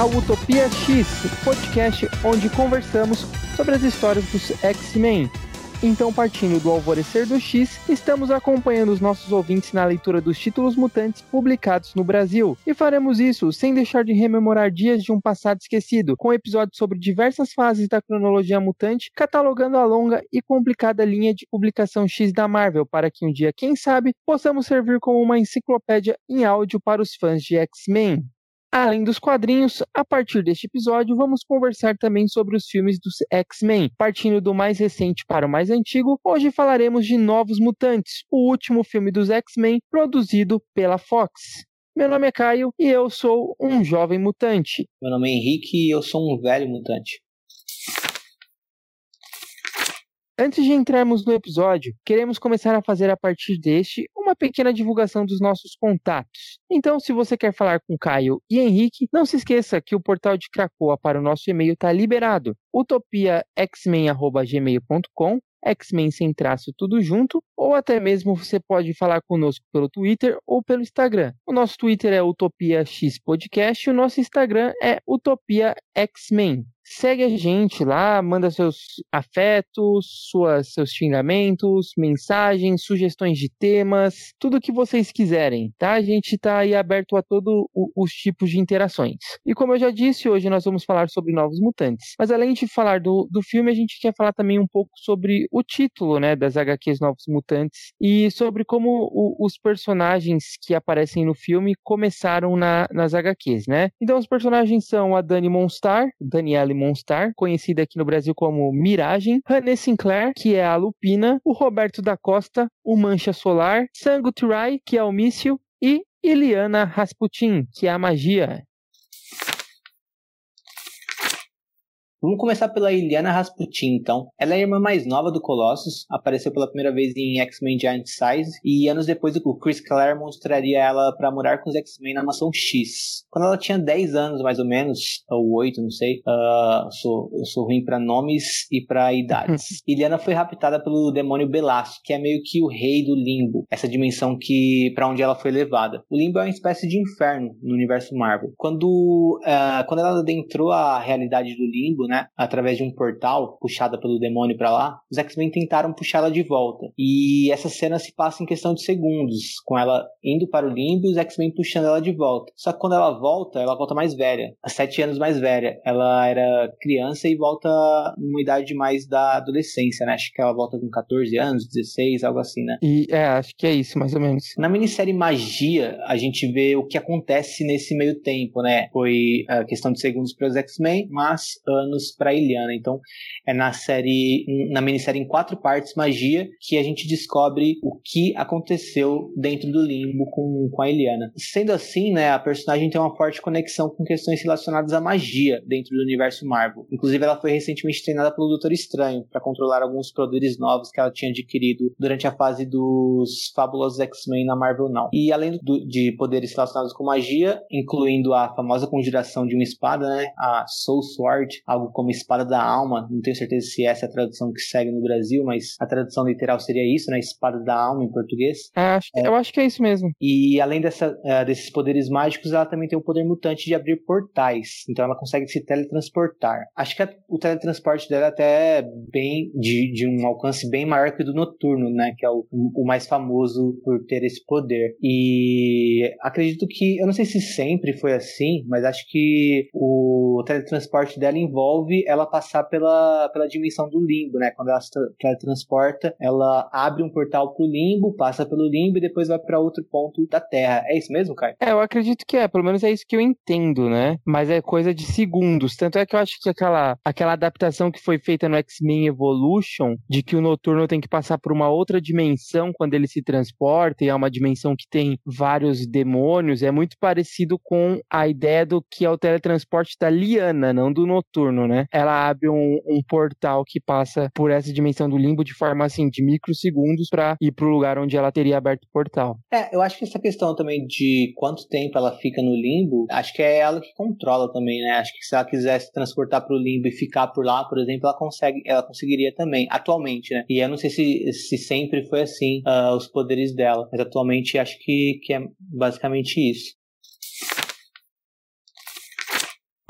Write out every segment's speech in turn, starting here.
Ao Utopia X, podcast onde conversamos sobre as histórias dos X-Men. Então, partindo do alvorecer do X, estamos acompanhando os nossos ouvintes na leitura dos títulos mutantes publicados no Brasil. E faremos isso sem deixar de rememorar dias de um passado esquecido, com episódios sobre diversas fases da cronologia mutante, catalogando a longa e complicada linha de publicação X da Marvel, para que um dia, quem sabe, possamos servir como uma enciclopédia em áudio para os fãs de X-Men. Além dos quadrinhos, a partir deste episódio vamos conversar também sobre os filmes dos X-Men. Partindo do mais recente para o mais antigo, hoje falaremos de Novos Mutantes, o último filme dos X-Men produzido pela Fox. Meu nome é Caio e eu sou um jovem mutante. Meu nome é Henrique e eu sou um velho mutante. Antes de entrarmos no episódio, queremos começar a fazer a partir deste uma pequena divulgação dos nossos contatos. Então, se você quer falar com Caio e Henrique, não se esqueça que o portal de Cracoa para o nosso e-mail está liberado: utopiaxmen@gmail.com X-Men sem traço tudo junto, ou até mesmo você pode falar conosco pelo Twitter ou pelo Instagram. O nosso Twitter é Utopia X Podcast e o nosso Instagram é Utopia X-Men. Segue a gente lá, manda seus afetos, suas, seus xingamentos, mensagens, sugestões de temas, tudo o que vocês quiserem, tá? A gente tá aí aberto a todos os tipos de interações. E como eu já disse, hoje nós vamos falar sobre Novos Mutantes. Mas além de falar do, do filme, a gente quer falar também um pouco sobre o título, né, das HQs Novos Mutantes e sobre como o, os personagens que aparecem no filme começaram na, nas HQs, né? Então os personagens são a Dani Monstar, Danielle Monstar, conhecida aqui no Brasil como Miragem, René Sinclair, que é a Lupina, o Roberto da Costa, o Mancha Solar, Sango Turai, que é o Míssil, e Iliana Rasputin, que é a Magia. Vamos começar pela Iliana Rasputin, então. Ela é a irmã mais nova do Colossus, apareceu pela primeira vez em X-Men Giant Size, e anos depois o Chris Claremont traria ela para morar com os X-Men na Mansão X. Quando ela tinha 10 anos, mais ou menos, ou 8, não sei, uh, sou, eu sou ruim para nomes e para idades. Iliana foi raptada pelo demônio Belasco, que é meio que o rei do Limbo, essa dimensão que para onde ela foi levada. O Limbo é uma espécie de inferno no universo Marvel. Quando, uh, quando ela adentrou a realidade do Limbo, né, através de um portal puxada pelo demônio para lá, os X-Men tentaram puxá-la de volta. E essa cena se passa em questão de segundos, com ela indo para o limbo e os X-Men puxando ela de volta. Só que quando ela volta, ela volta mais velha, sete anos mais velha. Ela era criança e volta numa idade mais da adolescência, né? Acho que ela volta com 14 anos, 16, algo assim, né? E é, acho que é isso, mais ou menos. Na minissérie Magia, a gente vê o que acontece nesse meio tempo, né? Foi a questão de segundos para os X-Men, mas anos anos para Eliana. Então, é na série, na minissérie em quatro partes, Magia, que a gente descobre o que aconteceu dentro do limbo com, com a Eliana. Sendo assim, né, a personagem tem uma forte conexão com questões relacionadas à magia dentro do universo Marvel. Inclusive, ela foi recentemente treinada pelo Doutor Estranho para controlar alguns poderes novos que ela tinha adquirido durante a fase dos fabulosos X-Men na Marvel Now. E além do, de poderes relacionados com magia, incluindo a famosa conjuração de uma espada, né, a Soul Sword, algo como Espada da Alma. Não tenho certeza se essa é a tradução que segue no Brasil, mas a tradução literal seria isso, né? Espada da Alma em português. É, acho, é. Eu acho que é isso mesmo. E além dessa, uh, desses poderes mágicos, ela também tem o poder mutante de abrir portais. Então ela consegue se teletransportar. Acho que a, o teletransporte dela é até bem de, de um alcance bem maior que o do Noturno, né? Que é o, o mais famoso por ter esse poder. E acredito que, eu não sei se sempre foi assim, mas acho que o teletransporte dela envolve ela passar pela, pela dimensão do limbo, né? Quando ela se transporta, ela abre um portal pro limbo, passa pelo limbo e depois vai para outro ponto da Terra. É isso mesmo, Caio? É, eu acredito que é, pelo menos é isso que eu entendo, né? Mas é coisa de segundos. Tanto é que eu acho que aquela, aquela adaptação que foi feita no X-Men Evolution, de que o Noturno tem que passar por uma outra dimensão quando ele se transporta, e é uma dimensão que tem vários demônios, é muito parecido com a ideia do que é o teletransporte da Liana, não do Noturno, né? Ela abre um, um portal que passa por essa dimensão do limbo de forma assim, de microsegundos para ir pro lugar onde ela teria aberto o portal. É, eu acho que essa questão também de quanto tempo ela fica no limbo, acho que é ela que controla também, né? Acho que se ela quisesse transportar pro limbo e ficar por lá, por exemplo, ela consegue, ela conseguiria também, atualmente, né? E eu não sei se, se sempre foi assim uh, os poderes dela, mas atualmente acho que, que é basicamente isso.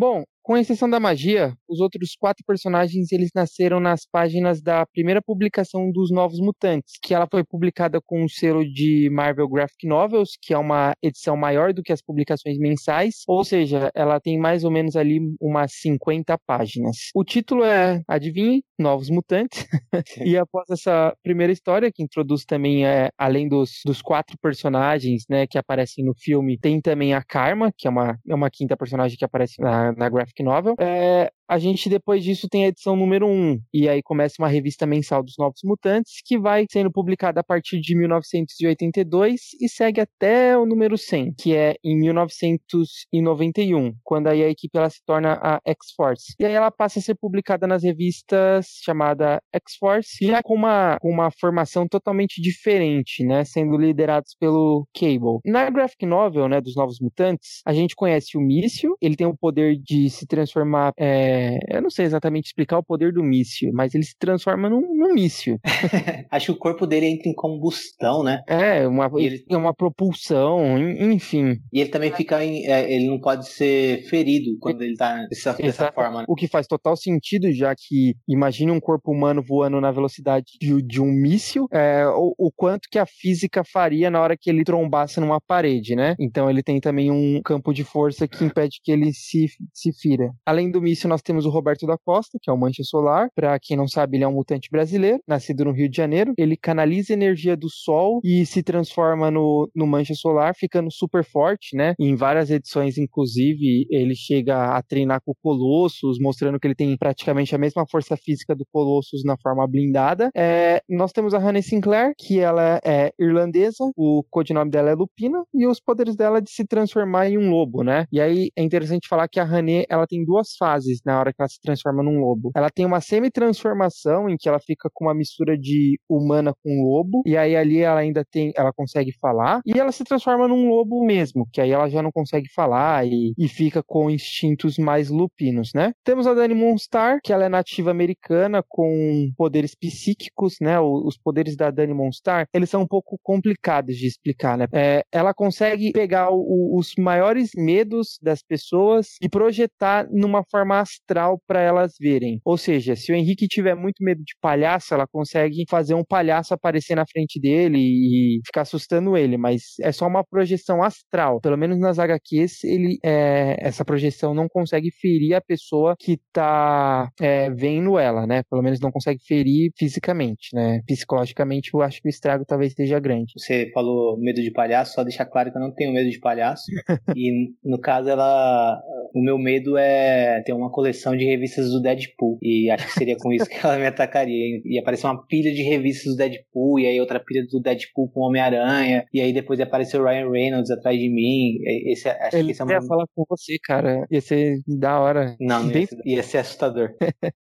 Bom, com exceção da magia, os outros quatro personagens eles nasceram nas páginas da primeira publicação dos Novos Mutantes, que ela foi publicada com o um selo de Marvel Graphic Novels, que é uma edição maior do que as publicações mensais, ou seja, ela tem mais ou menos ali umas 50 páginas. O título é, adivinhe, Novos Mutantes. e após essa primeira história, que introduz também, é, além dos, dos quatro personagens né, que aparecem no filme, tem também a Karma, que é uma, é uma quinta personagem que aparece na, na Graphic novel. É, a gente depois disso tem a edição número 1, e aí começa uma revista mensal dos Novos Mutantes, que vai sendo publicada a partir de 1982 e segue até o número 100, que é em 1991, quando aí a equipe ela se torna a X-Force. E aí ela passa a ser publicada nas revistas chamada X-Force, já com uma, com uma formação totalmente diferente, né, sendo liderados pelo Cable. Na graphic novel, né, dos Novos Mutantes, a gente conhece o Mício, ele tem o poder de se transformar é, é, eu não sei exatamente explicar o poder do míssil, mas ele se transforma num, num míssil. Acho que o corpo dele entra em combustão, né? É, uma, ele... uma propulsão, enfim. E ele também fica em, é, ele não pode ser ferido quando ele tá dessa, dessa forma. Né? O que faz total sentido, já que imagine um corpo humano voando na velocidade de, de um míssil, é, o, o quanto que a física faria na hora que ele trombasse numa parede, né? Então ele tem também um campo de força que impede que ele se, se fira. Além do míssil, nós temos o Roberto da Costa, que é o Mancha Solar. Para quem não sabe, ele é um mutante brasileiro, nascido no Rio de Janeiro. Ele canaliza energia do Sol e se transforma no, no Mancha Solar, ficando super forte, né? Em várias edições, inclusive, ele chega a treinar com o Colossus, mostrando que ele tem praticamente a mesma força física do Colossus na forma blindada. É, nós temos a Honey Sinclair, que ela é irlandesa, o codinome dela é Lupina, e os poderes dela de se transformar em um lobo, né? E aí é interessante falar que a Honey, ela tem duas fases na hora que ela se transforma num lobo. Ela tem uma semi-transformação em que ela fica com uma mistura de humana com lobo, e aí ali ela ainda tem, ela consegue falar, e ela se transforma num lobo mesmo, que aí ela já não consegue falar e, e fica com instintos mais lupinos, né? Temos a Dani Monstar, que ela é nativa americana com poderes psíquicos, né? Os poderes da Dani Monstar, eles são um pouco complicados de explicar, né? É, ela consegue pegar o, os maiores medos das pessoas e projetar numa forma astral para elas verem. Ou seja, se o Henrique tiver muito medo de palhaço, ela consegue fazer um palhaço aparecer na frente dele e ficar assustando ele, mas é só uma projeção astral. Pelo menos nas HQs, ele, é, essa projeção não consegue ferir a pessoa que tá é, vendo ela, né? Pelo menos não consegue ferir fisicamente, né? Psicologicamente, eu acho que o estrago talvez esteja grande. Você falou medo de palhaço, só deixar claro que eu não tenho medo de palhaço. e no caso, ela. O meu medo é ter uma coleção de revistas do Deadpool. E acho que seria com isso que ela me atacaria. Ia aparecer uma pilha de revistas do Deadpool, e aí outra pilha do Deadpool com Homem-Aranha, e aí depois ia aparecer o Ryan Reynolds atrás de mim. Esse, acho Ele que esse é uma... falar com você, cara. Ia ser da hora. Não, não ia, ser, ia ser assustador.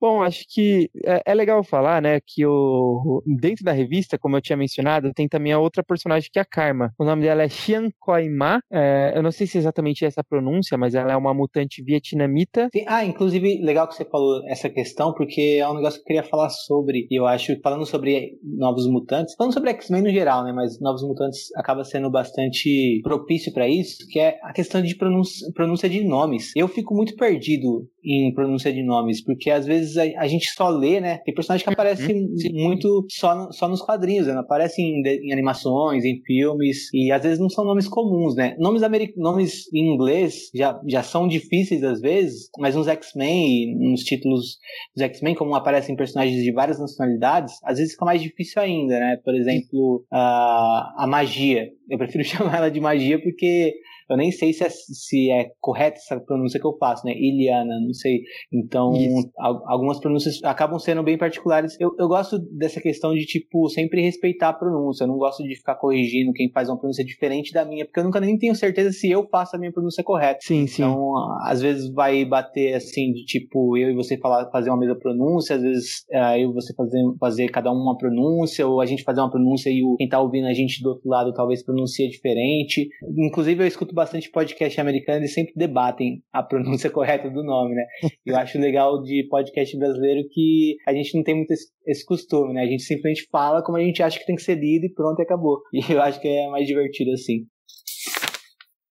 Bom, acho que é, é, legal falar, né, que o, dentro da revista, como eu tinha mencionado, tem também a outra personagem que é a Karma. O nome dela é Xian Koima. É, eu não sei se é exatamente essa pronúncia, mas ela é uma mutante vietnamita. Sim, ah, inclusive, legal que você falou essa questão, porque é um negócio que eu queria falar sobre. E eu acho, falando sobre novos mutantes, falando sobre X-Men no geral, né, mas novos mutantes acaba sendo bastante propício para isso, que é a questão de pronúncia, pronúncia de nomes. Eu fico muito perdido em pronúncia de nomes, porque às vezes a, a, gente só lê, né? Tem personagem que aparece uhum, muito só, no, só nos quadrinhos, né? Não aparece em, em, animações, em filmes, e às vezes não são nomes comuns, né? Nomes, nomes em inglês já, já são difíceis às vezes, mas nos X-Men, nos títulos dos X-Men, como aparecem personagens de várias nacionalidades, às vezes fica mais difícil ainda, né? Por exemplo, a, a magia. Eu prefiro chamar ela de magia porque eu nem sei se é, se é correta essa pronúncia que eu faço, né? Iliana, não sei. Então, algumas pronúncias acabam sendo bem particulares. Eu, eu gosto dessa questão de, tipo, sempre respeitar a pronúncia. Eu não gosto de ficar corrigindo quem faz uma pronúncia diferente da minha, porque eu nunca nem tenho certeza se eu faço a minha pronúncia correta. Sim, sim. Então, às vezes vai bater assim, de tipo, eu e você falar, fazer uma mesma pronúncia, às vezes uh, eu e você fazer, fazer cada um uma pronúncia, ou a gente fazer uma pronúncia e o, quem tá ouvindo a gente do outro lado talvez pronuncie diferente. Inclusive, eu escuto bastante podcast americano e sempre debatem a pronúncia correta do nome, né? Eu acho legal de podcast brasileiro que a gente não tem muito esse, esse costume, né? A gente simplesmente fala como a gente acha que tem que ser lido e pronto, acabou. E eu acho que é mais divertido assim.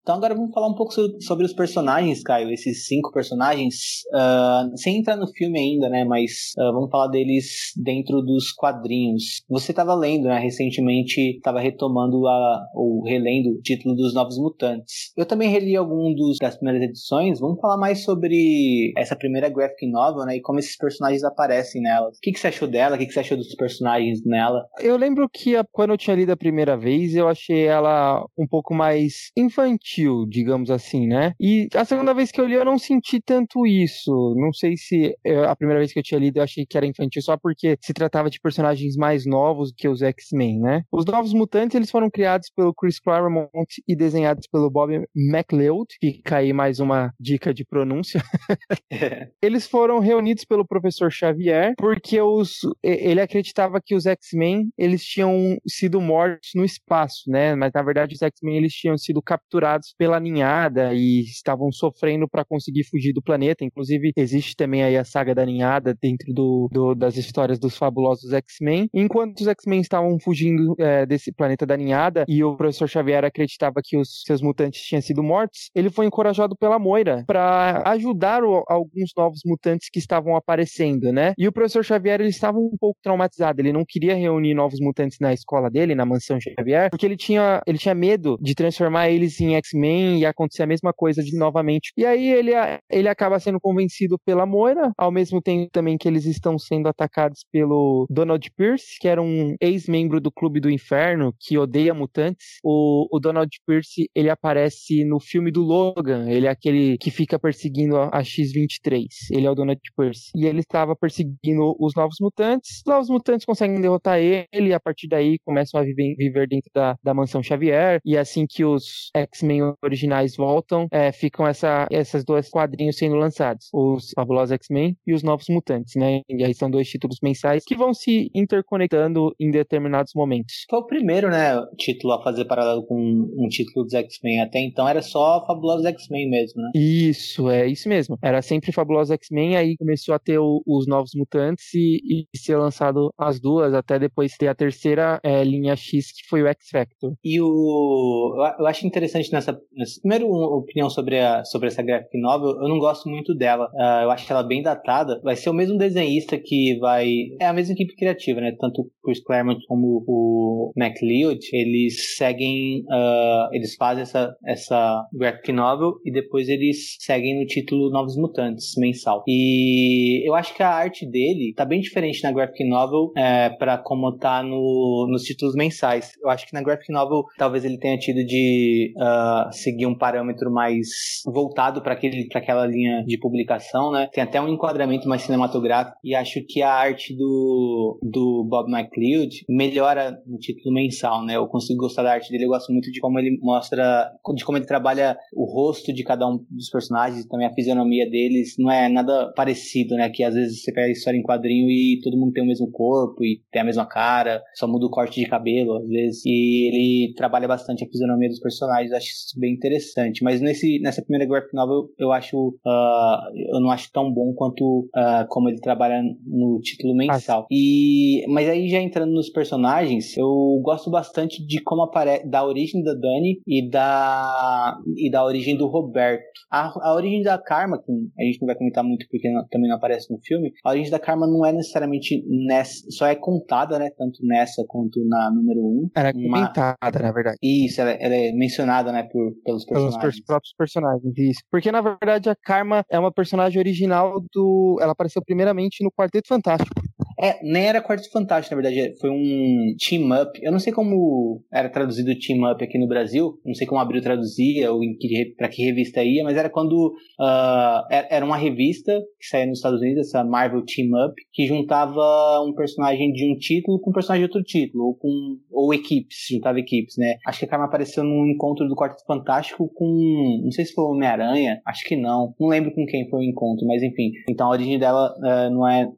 Então agora vamos falar um pouco sobre os personagens, Caio. Esses cinco personagens, uh, sem entrar no filme ainda, né? Mas uh, vamos falar deles dentro dos quadrinhos. Você estava lendo, né? Recentemente, estava retomando a, ou relendo o título dos Novos Mutantes. Eu também reli algum dos, das primeiras edições. Vamos falar mais sobre essa primeira graphic novel, né? E como esses personagens aparecem nela. O que, que você achou dela? O que, que você achou dos personagens nela? Eu lembro que a, quando eu tinha lido a primeira vez, eu achei ela um pouco mais infantil, digamos assim, né? E a segunda vez que eu li, eu não senti tanto isso. Não sei se eu, a primeira vez que eu tinha lido, eu achei que era infantil só porque se tratava de personagens mais novos que os X-Men, né? Os Novos Mutantes, eles foram criados pelo Chris Claremont e desenhados pelo Bob McLeod. Fica aí mais uma dica de pronúncia. eles foram reunidos pelo professor Xavier porque os, ele acreditava que os X-Men eles tinham sido mortos no espaço, né? Mas na verdade os X-Men eles tinham sido capturados pela ninhada e estavam sofrendo para conseguir fugir do planeta. Inclusive existe também aí a saga da ninhada dentro do, do das histórias dos fabulosos X-Men. Enquanto os X-Men estavam fugindo é, desse planeta da ninhada e o professor Xavier acreditava que os seus mutantes tinham sido mortos, ele foi encorajado pela Moira para ajudar o, alguns novos mutantes que estavam aparecendo, né? E o professor Xavier ele estava um pouco traumatizado. Ele não queria reunir novos mutantes na escola dele, na mansão Xavier, porque ele tinha, ele tinha medo de transformar eles em X-Men e acontecer a mesma coisa de novamente. E aí ele, ele acaba sendo convencido pela Moira, ao mesmo tempo também que eles estão sendo atacados pelo Donald Pierce, que era um ex-membro do Clube do Inferno que odeia mutantes. O, o Donald Pierce, ele aparece no filme do Logan, ele é aquele que fica perseguindo a, a X-23. Ele é o Donald Pierce. E ele estava perseguindo os Novos Mutantes. Os Novos Mutantes conseguem derrotar ele e a partir daí começam a viver, viver dentro da, da mansão Xavier. E assim que os X-Men originais voltam, é, ficam essa, essas duas quadrinhos sendo lançados. Os Fabulosos X-Men e os Novos Mutantes, né? E aí são dois títulos mensais que vão se interconectando em determinados momentos. Foi o primeiro, né, título a fazer paralelo com um título dos X-Men. Até então era só Fabulosos X-Men mesmo, né? Isso, é isso mesmo. Era sempre Fabulosos X-Men, aí começou a ter o, os Novos Mutantes e, e, ser lançado as duas, até depois ter a terceira é, linha X, que foi o X-Factor. E o... Eu acho interessante nessa... nessa primeiro, opinião sobre, a, sobre essa graphic novel, eu não gosto muito dela. Uh, eu acho ela bem datada. Vai ser o mesmo desenhista que vai... É a mesma equipe criativa, né? Tanto o Chris Claremont como o McLeod, eles seguem... Uh, eles fazem essa, essa graphic novel e depois eles seguem no título Novos Mutantes, mensal. E eu acho que a arte dele tá bem diferente na graphic novel é, para como tá no, nos títulos mensais. Eu acho que na graphic novel talvez ele tenha tido de uh, seguir um parâmetro mais voltado para aquela linha de publicação, né? Tem até um enquadramento mais cinematográfico e acho que a arte do, do Bob McLeod melhora no título mensal, né? Eu consigo gostar da arte dele, eu gosto muito de como ele mostra, de como ele trabalha o rosto de cada um dos personagens também a fisionomia deles. Não é nada parecido, né? Que às vezes você pega a história em quadrinho e todo mundo tem o mesmo corpo e tem a mesma cara, só muda o corte de cabelo às vezes. E ele trabalha bastante a fisionomia dos personagens, acho bem interessante. Mas nesse, nessa primeira graphic novel eu acho, uh, eu não acho tão bom quanto uh, como ele trabalha no título mensal. Ah. E, mas aí já entrando nos personagens, eu gosto bastante de como aparece, da origem da Dani e da, e da origem do Roberto. A, a origem da Karma, que a gente não vai comentar muito porque não, também não aparece no filme, a origem da Karma não é necessariamente nessa, só é contada, né, tanto nessa quanto na número 1. Um, ela é comentada, uma... na verdade. Isso, ela, ela, é mencionada, né, por, pelos personagens. Pelos próprios personagens, isso. Porque, na verdade, a Karma é uma personagem original do... Ela apareceu primeiramente no Quarteto Fantástico. É, nem era Quarteto Fantástico, na verdade, foi um team up. Eu não sei como era traduzido team up aqui no Brasil, não sei como Abril traduzia ou que, pra que revista ia, mas era quando uh, era uma revista que saía nos Estados Unidos, essa Marvel Team Up, que juntava um personagem de um título com um personagem de outro título, ou com ou equipes, juntava equipes, né? Acho que a Karma apareceu num encontro do Quarteto Fantástico com, não sei se foi Homem-Aranha, acho que não, não lembro com quem foi o encontro, mas enfim. Então a origem dela uh, não é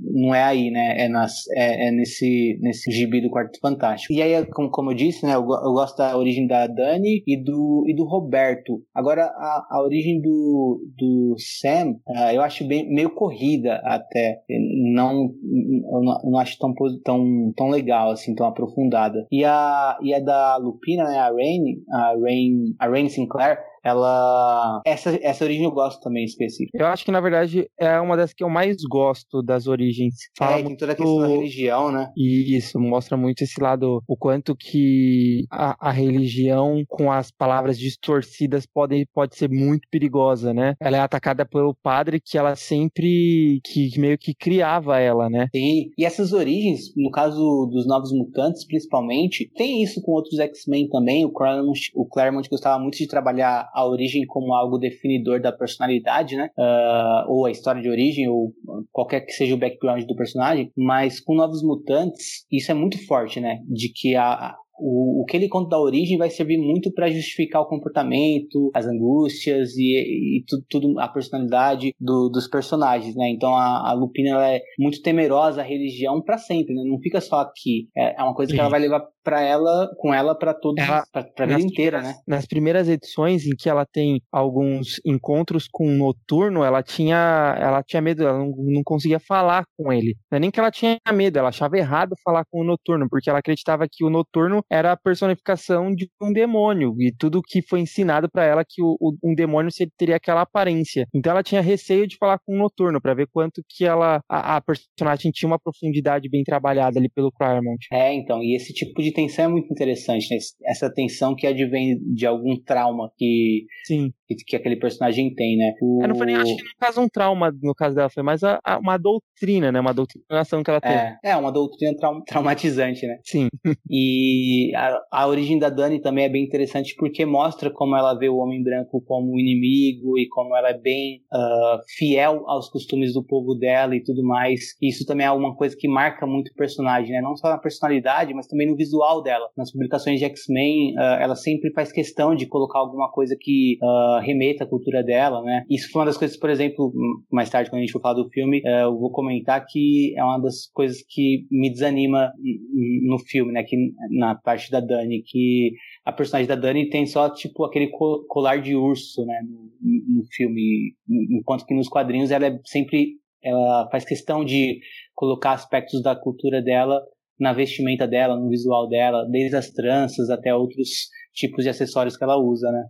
não é aí, né? É, nas, é, é nesse, nesse gibi do Quarto Fantástico. E aí, como, como eu disse, né? Eu, eu, gosto da origem da Dani e do, e do Roberto. Agora, a, a origem do, do Sam, uh, eu acho bem, meio corrida até. Não, eu não, não acho tão, tão, tão legal, assim, tão aprofundada. E a, e a da Lupina, né? A Rain, a Rain, a Rain Sinclair, ela. Essa, essa origem eu gosto também específica. Eu acho que, na verdade, é uma das que eu mais gosto das origens. Fala é, muito toda a questão da religião, né? E isso, mostra muito esse lado, o quanto que a, a religião, com as palavras distorcidas, pode, pode ser muito perigosa, né? Ela é atacada pelo padre que ela sempre. que meio que criava ela, né? Sim, e essas origens, no caso dos Novos Mutantes, principalmente, tem isso com outros X-Men também. O Claremont, o Claremont gostava muito de trabalhar a origem como algo definidor da personalidade, né? Uh, ou a história de origem, ou qualquer que seja o background do personagem. Mas com Novos Mutantes, isso é muito forte, né? De que a, o, o que ele conta da origem vai servir muito para justificar o comportamento, as angústias e, e tudo, tudo, a personalidade do, dos personagens, né? Então a, a Lupina ela é muito temerosa à religião para sempre, né? Não fica só aqui. É, é uma coisa Sim. que ela vai levar para ela, com ela para todos, para a vida inteira, né? Nas primeiras edições em que ela tem alguns encontros com o Noturno, ela tinha, ela tinha medo, ela não, não conseguia falar com ele. Não é nem que ela tinha medo, ela achava errado falar com o Noturno, porque ela acreditava que o Noturno era a personificação de um demônio e tudo que foi ensinado para ela que o, o, um demônio teria aquela aparência. Então ela tinha receio de falar com o Noturno para ver quanto que ela a, a, personagem tinha uma profundidade bem trabalhada ali pelo Claremont. É, então, e esse tipo de tensão é muito interessante, né? Essa tensão que advém de algum trauma que Sim. Que, que aquele personagem tem, né? O... Eu não foi nem acho que no caso um trauma no caso dela, foi mais a, a, uma doutrina, né? Uma doutrinação que ela tem. É, é uma doutrina trau traumatizante, né? Sim. e a, a origem da Dani também é bem interessante porque mostra como ela vê o homem branco como inimigo e como ela é bem uh, fiel aos costumes do povo dela e tudo mais. E isso também é uma coisa que marca muito o personagem, né? Não só na personalidade, mas também no visual dela. Nas publicações de X-Men, uh, ela sempre faz questão de colocar alguma coisa que uh, remeta à cultura dela, né? Isso foi uma das coisas, por exemplo, mais tarde quando a gente for falar do filme, eu vou comentar que é uma das coisas que me desanima no filme, né? Que na parte da Dani, que a personagem da Dani tem só, tipo, aquele colar de urso, né, no, no filme, enquanto que nos quadrinhos ela é sempre, ela faz questão de colocar aspectos da cultura dela na vestimenta dela, no visual dela, desde as tranças até outros tipos de acessórios que ela usa, né.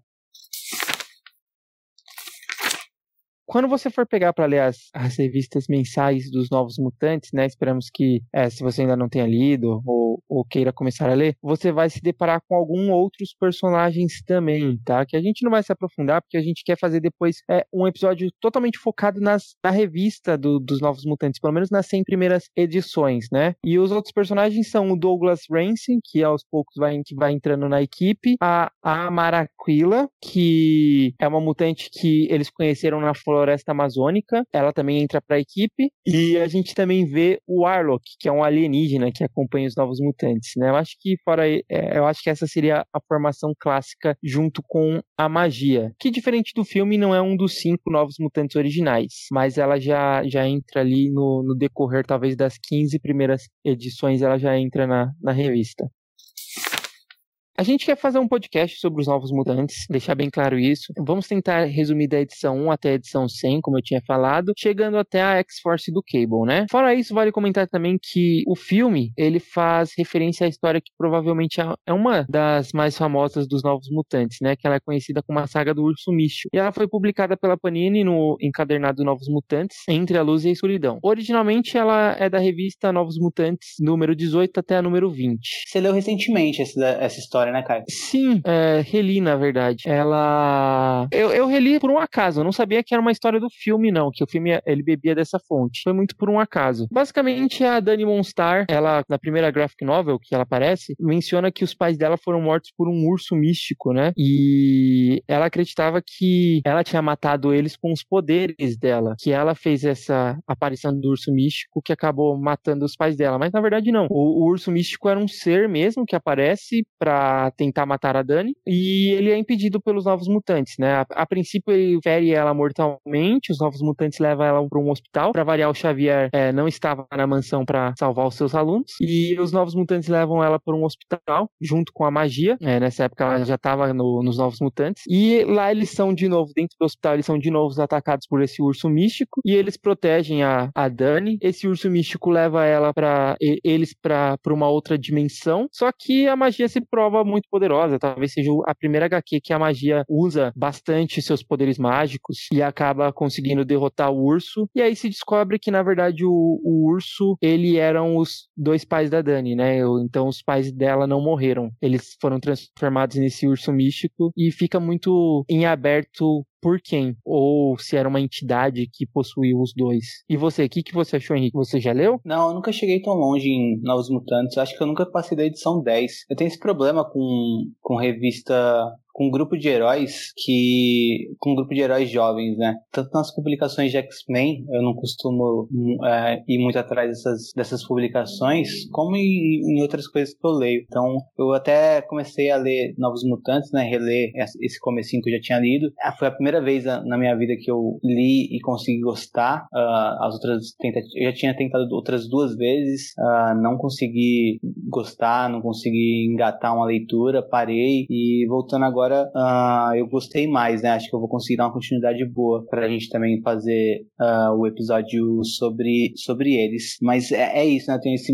Quando você for pegar para ler as, as, revistas mensais dos Novos Mutantes, né? Esperamos que, é, se você ainda não tenha lido ou, ou, queira começar a ler, você vai se deparar com alguns outros personagens também, tá? Que a gente não vai se aprofundar, porque a gente quer fazer depois é, um episódio totalmente focado nas, na revista do, dos Novos Mutantes, pelo menos nas 100 primeiras edições, né? E os outros personagens são o Douglas Ransing, que aos poucos vai, que vai entrando na equipe, a, a Maraquila, que é uma mutante que eles conheceram na floresta floresta amazônica, ela também entra para a equipe, e a gente também vê o Arlok, que é um alienígena que acompanha os novos mutantes, né? Eu acho que fora, é, eu acho que essa seria a formação clássica junto com a magia, que diferente do filme não é um dos cinco novos mutantes originais, mas ela já, já entra ali no, no decorrer talvez das 15 primeiras edições, ela já entra na, na revista. A gente quer fazer um podcast sobre os novos mutantes, deixar bem claro isso. Vamos tentar resumir da edição 1 até a edição 100, como eu tinha falado, chegando até a X-Force do Cable, né? Fora isso, vale comentar também que o filme, ele faz referência à história que provavelmente é uma das mais famosas dos novos mutantes, né? Que ela é conhecida como a saga do Urso Místico. E ela foi publicada pela Panini no encadernado Novos Mutantes, Entre a Luz e a Escuridão. Originalmente, ela é da revista Novos Mutantes, número 18 até a número 20. Você leu recentemente essa, essa história? História, né, Caio? Sim, é, reli, na verdade. Ela. Eu, eu reli por um acaso. Eu não sabia que era uma história do filme, não. Que o filme ele bebia dessa fonte. Foi muito por um acaso. Basicamente, a Dani Monstar, ela, na primeira graphic novel que ela aparece, menciona que os pais dela foram mortos por um urso místico, né? E ela acreditava que ela tinha matado eles com os poderes dela. Que ela fez essa aparição do urso místico que acabou matando os pais dela. Mas na verdade, não. O, o urso místico era um ser mesmo que aparece pra tentar matar a Dani e ele é impedido pelos novos mutantes, né? A, a princípio ele fere ela mortalmente, os novos mutantes levam ela para um hospital. Para variar, o Xavier é, não estava na mansão para salvar os seus alunos e os novos mutantes levam ela para um hospital junto com a magia. É, nessa época ela já estava no, nos novos mutantes e lá eles são de novo dentro do hospital, eles são de novo atacados por esse urso místico e eles protegem a, a Dani. Esse urso místico leva ela para eles para uma outra dimensão. Só que a magia se prova muito poderosa. Talvez seja a primeira HQ que a magia usa bastante seus poderes mágicos e acaba conseguindo derrotar o urso. E aí se descobre que na verdade o, o urso ele eram os dois pais da Dani, né? Então os pais dela não morreram. Eles foram transformados nesse urso místico e fica muito em aberto por quem, ou se era uma entidade que possuía os dois. E você, o que, que você achou, Henrique? Você já leu? Não, eu nunca cheguei tão longe em Novos Mutantes. Acho que eu nunca passei da edição 10. Eu tenho esse problema com, com revista com um grupo de heróis que. com um grupo de heróis jovens, né? Tanto nas publicações de X-Men, eu não costumo é, ir muito atrás dessas, dessas publicações, como em, em, outras coisas que eu leio. Então, eu até comecei a ler Novos Mutantes, né? Reler esse comecinho que eu já tinha lido. Ah, foi a primeira vez na minha vida que eu li e consegui gostar. Uh, as outras tentativas. Eu já tinha tentado outras duas vezes, uh, não consegui gostar, não consegui engatar uma leitura, parei e voltando agora agora uh, eu gostei mais, né? Acho que eu vou conseguir dar uma continuidade boa pra gente também fazer uh, o episódio sobre, sobre eles. Mas é, é isso, né? Eu tenho, esse,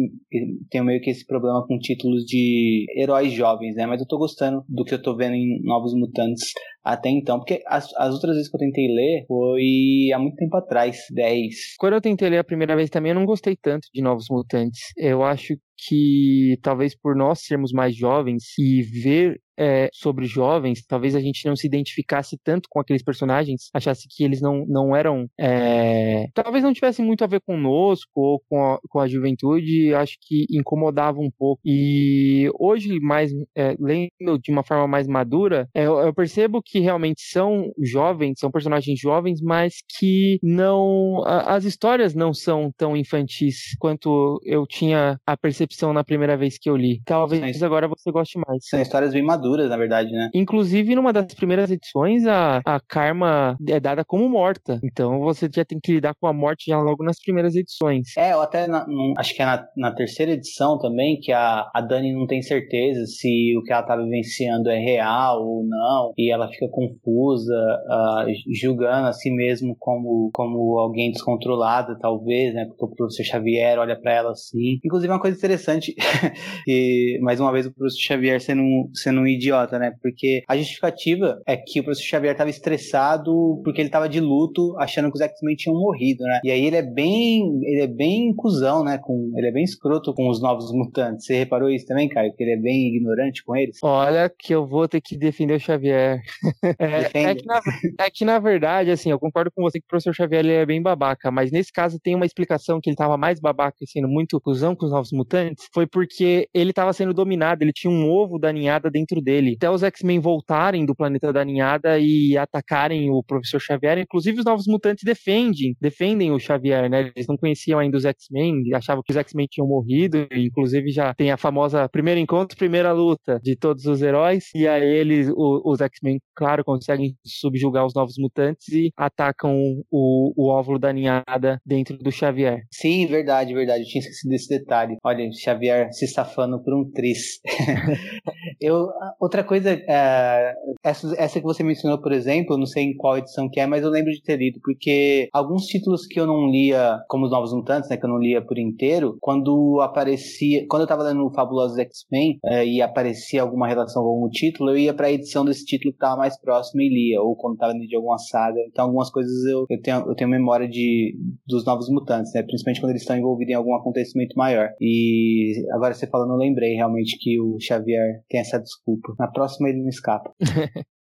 tenho meio que esse problema com títulos de heróis jovens, né? Mas eu tô gostando do que eu tô vendo em Novos Mutantes até então, porque as, as outras vezes que eu tentei ler foi há muito tempo atrás, 10. Quando eu tentei ler a primeira vez também, eu não gostei tanto de Novos Mutantes. Eu acho que talvez por nós sermos mais jovens e ver é, sobre jovens, talvez a gente não se identificasse tanto com aqueles personagens, achasse que eles não, não eram. É, talvez não tivessem muito a ver conosco ou com a, com a juventude, acho que incomodava um pouco. E hoje, mais é, lendo de uma forma mais madura, é, eu, eu percebo que realmente são jovens, são personagens jovens, mas que não. A, as histórias não são tão infantis quanto eu tinha a percepção na primeira vez que eu li. Talvez agora você goste mais. São histórias bem maduras na verdade, né? Inclusive, numa das primeiras edições, a, a Karma é dada como morta. Então você já tem que lidar com a morte já logo nas primeiras edições. É, eu até na, acho que é na, na, terceira edição também, que a, a Dani não tem certeza se o que ela tá vivenciando é real ou não, e ela fica confusa, uh, julgando a si mesmo como, como alguém descontrolada, talvez, né? Porque o professor Xavier olha para ela assim. Inclusive, uma coisa interessante, e mais uma vez o professor Xavier sendo sendo um idiota, né? Porque a justificativa é que o professor Xavier estava estressado porque ele estava de luto, achando que os X-Men tinham morrido, né? E aí ele é bem, ele é bem cuzão, né? Com, ele é bem escroto com os novos mutantes. Você reparou isso também, Caio? Que ele é bem ignorante com eles? Olha que eu vou ter que defender o Xavier. é, é, que na, é, que na, verdade, assim, eu concordo com você que o professor Xavier é bem babaca, mas nesse caso tem uma explicação que ele estava mais babaca e sendo muito cuzão com os novos mutantes, foi porque ele estava sendo dominado, ele tinha um ovo da ninhada dentro dele. Até os X-Men voltarem do planeta da ninhada e atacarem o professor Xavier. Inclusive, os novos mutantes defendem, defendem o Xavier, né? Eles não conheciam ainda os X-Men, achavam que os X-Men tinham morrido. Inclusive, já tem a famosa primeiro encontro, primeira luta de todos os heróis. E aí eles, o, os X-Men, claro, conseguem subjugar os novos mutantes e atacam o, o óvulo da ninhada dentro do Xavier. Sim, verdade, verdade. Eu tinha esquecido desse detalhe. Olha, Xavier se safando por um tris. eu, outra coisa, é, essa, essa que você mencionou, por exemplo, não sei em qual edição que é, mas eu lembro de ter lido, porque alguns títulos que eu não lia, como os Novos Mutantes, né, que eu não lia por inteiro, quando aparecia, quando eu tava lendo o Fabulosos X-Men é, e aparecia alguma relação com algum título, eu ia pra edição desse título que tava mais próximo e lia, ou quando tava lendo de alguma saga. Então, algumas coisas eu, eu, tenho, eu tenho memória de, dos Novos Mutantes, né, principalmente quando eles estão envolvidos em algum acontecimento maior. E agora você falando, eu lembrei realmente que o Xavier tem essa desculpa. Na próxima ele não escapa.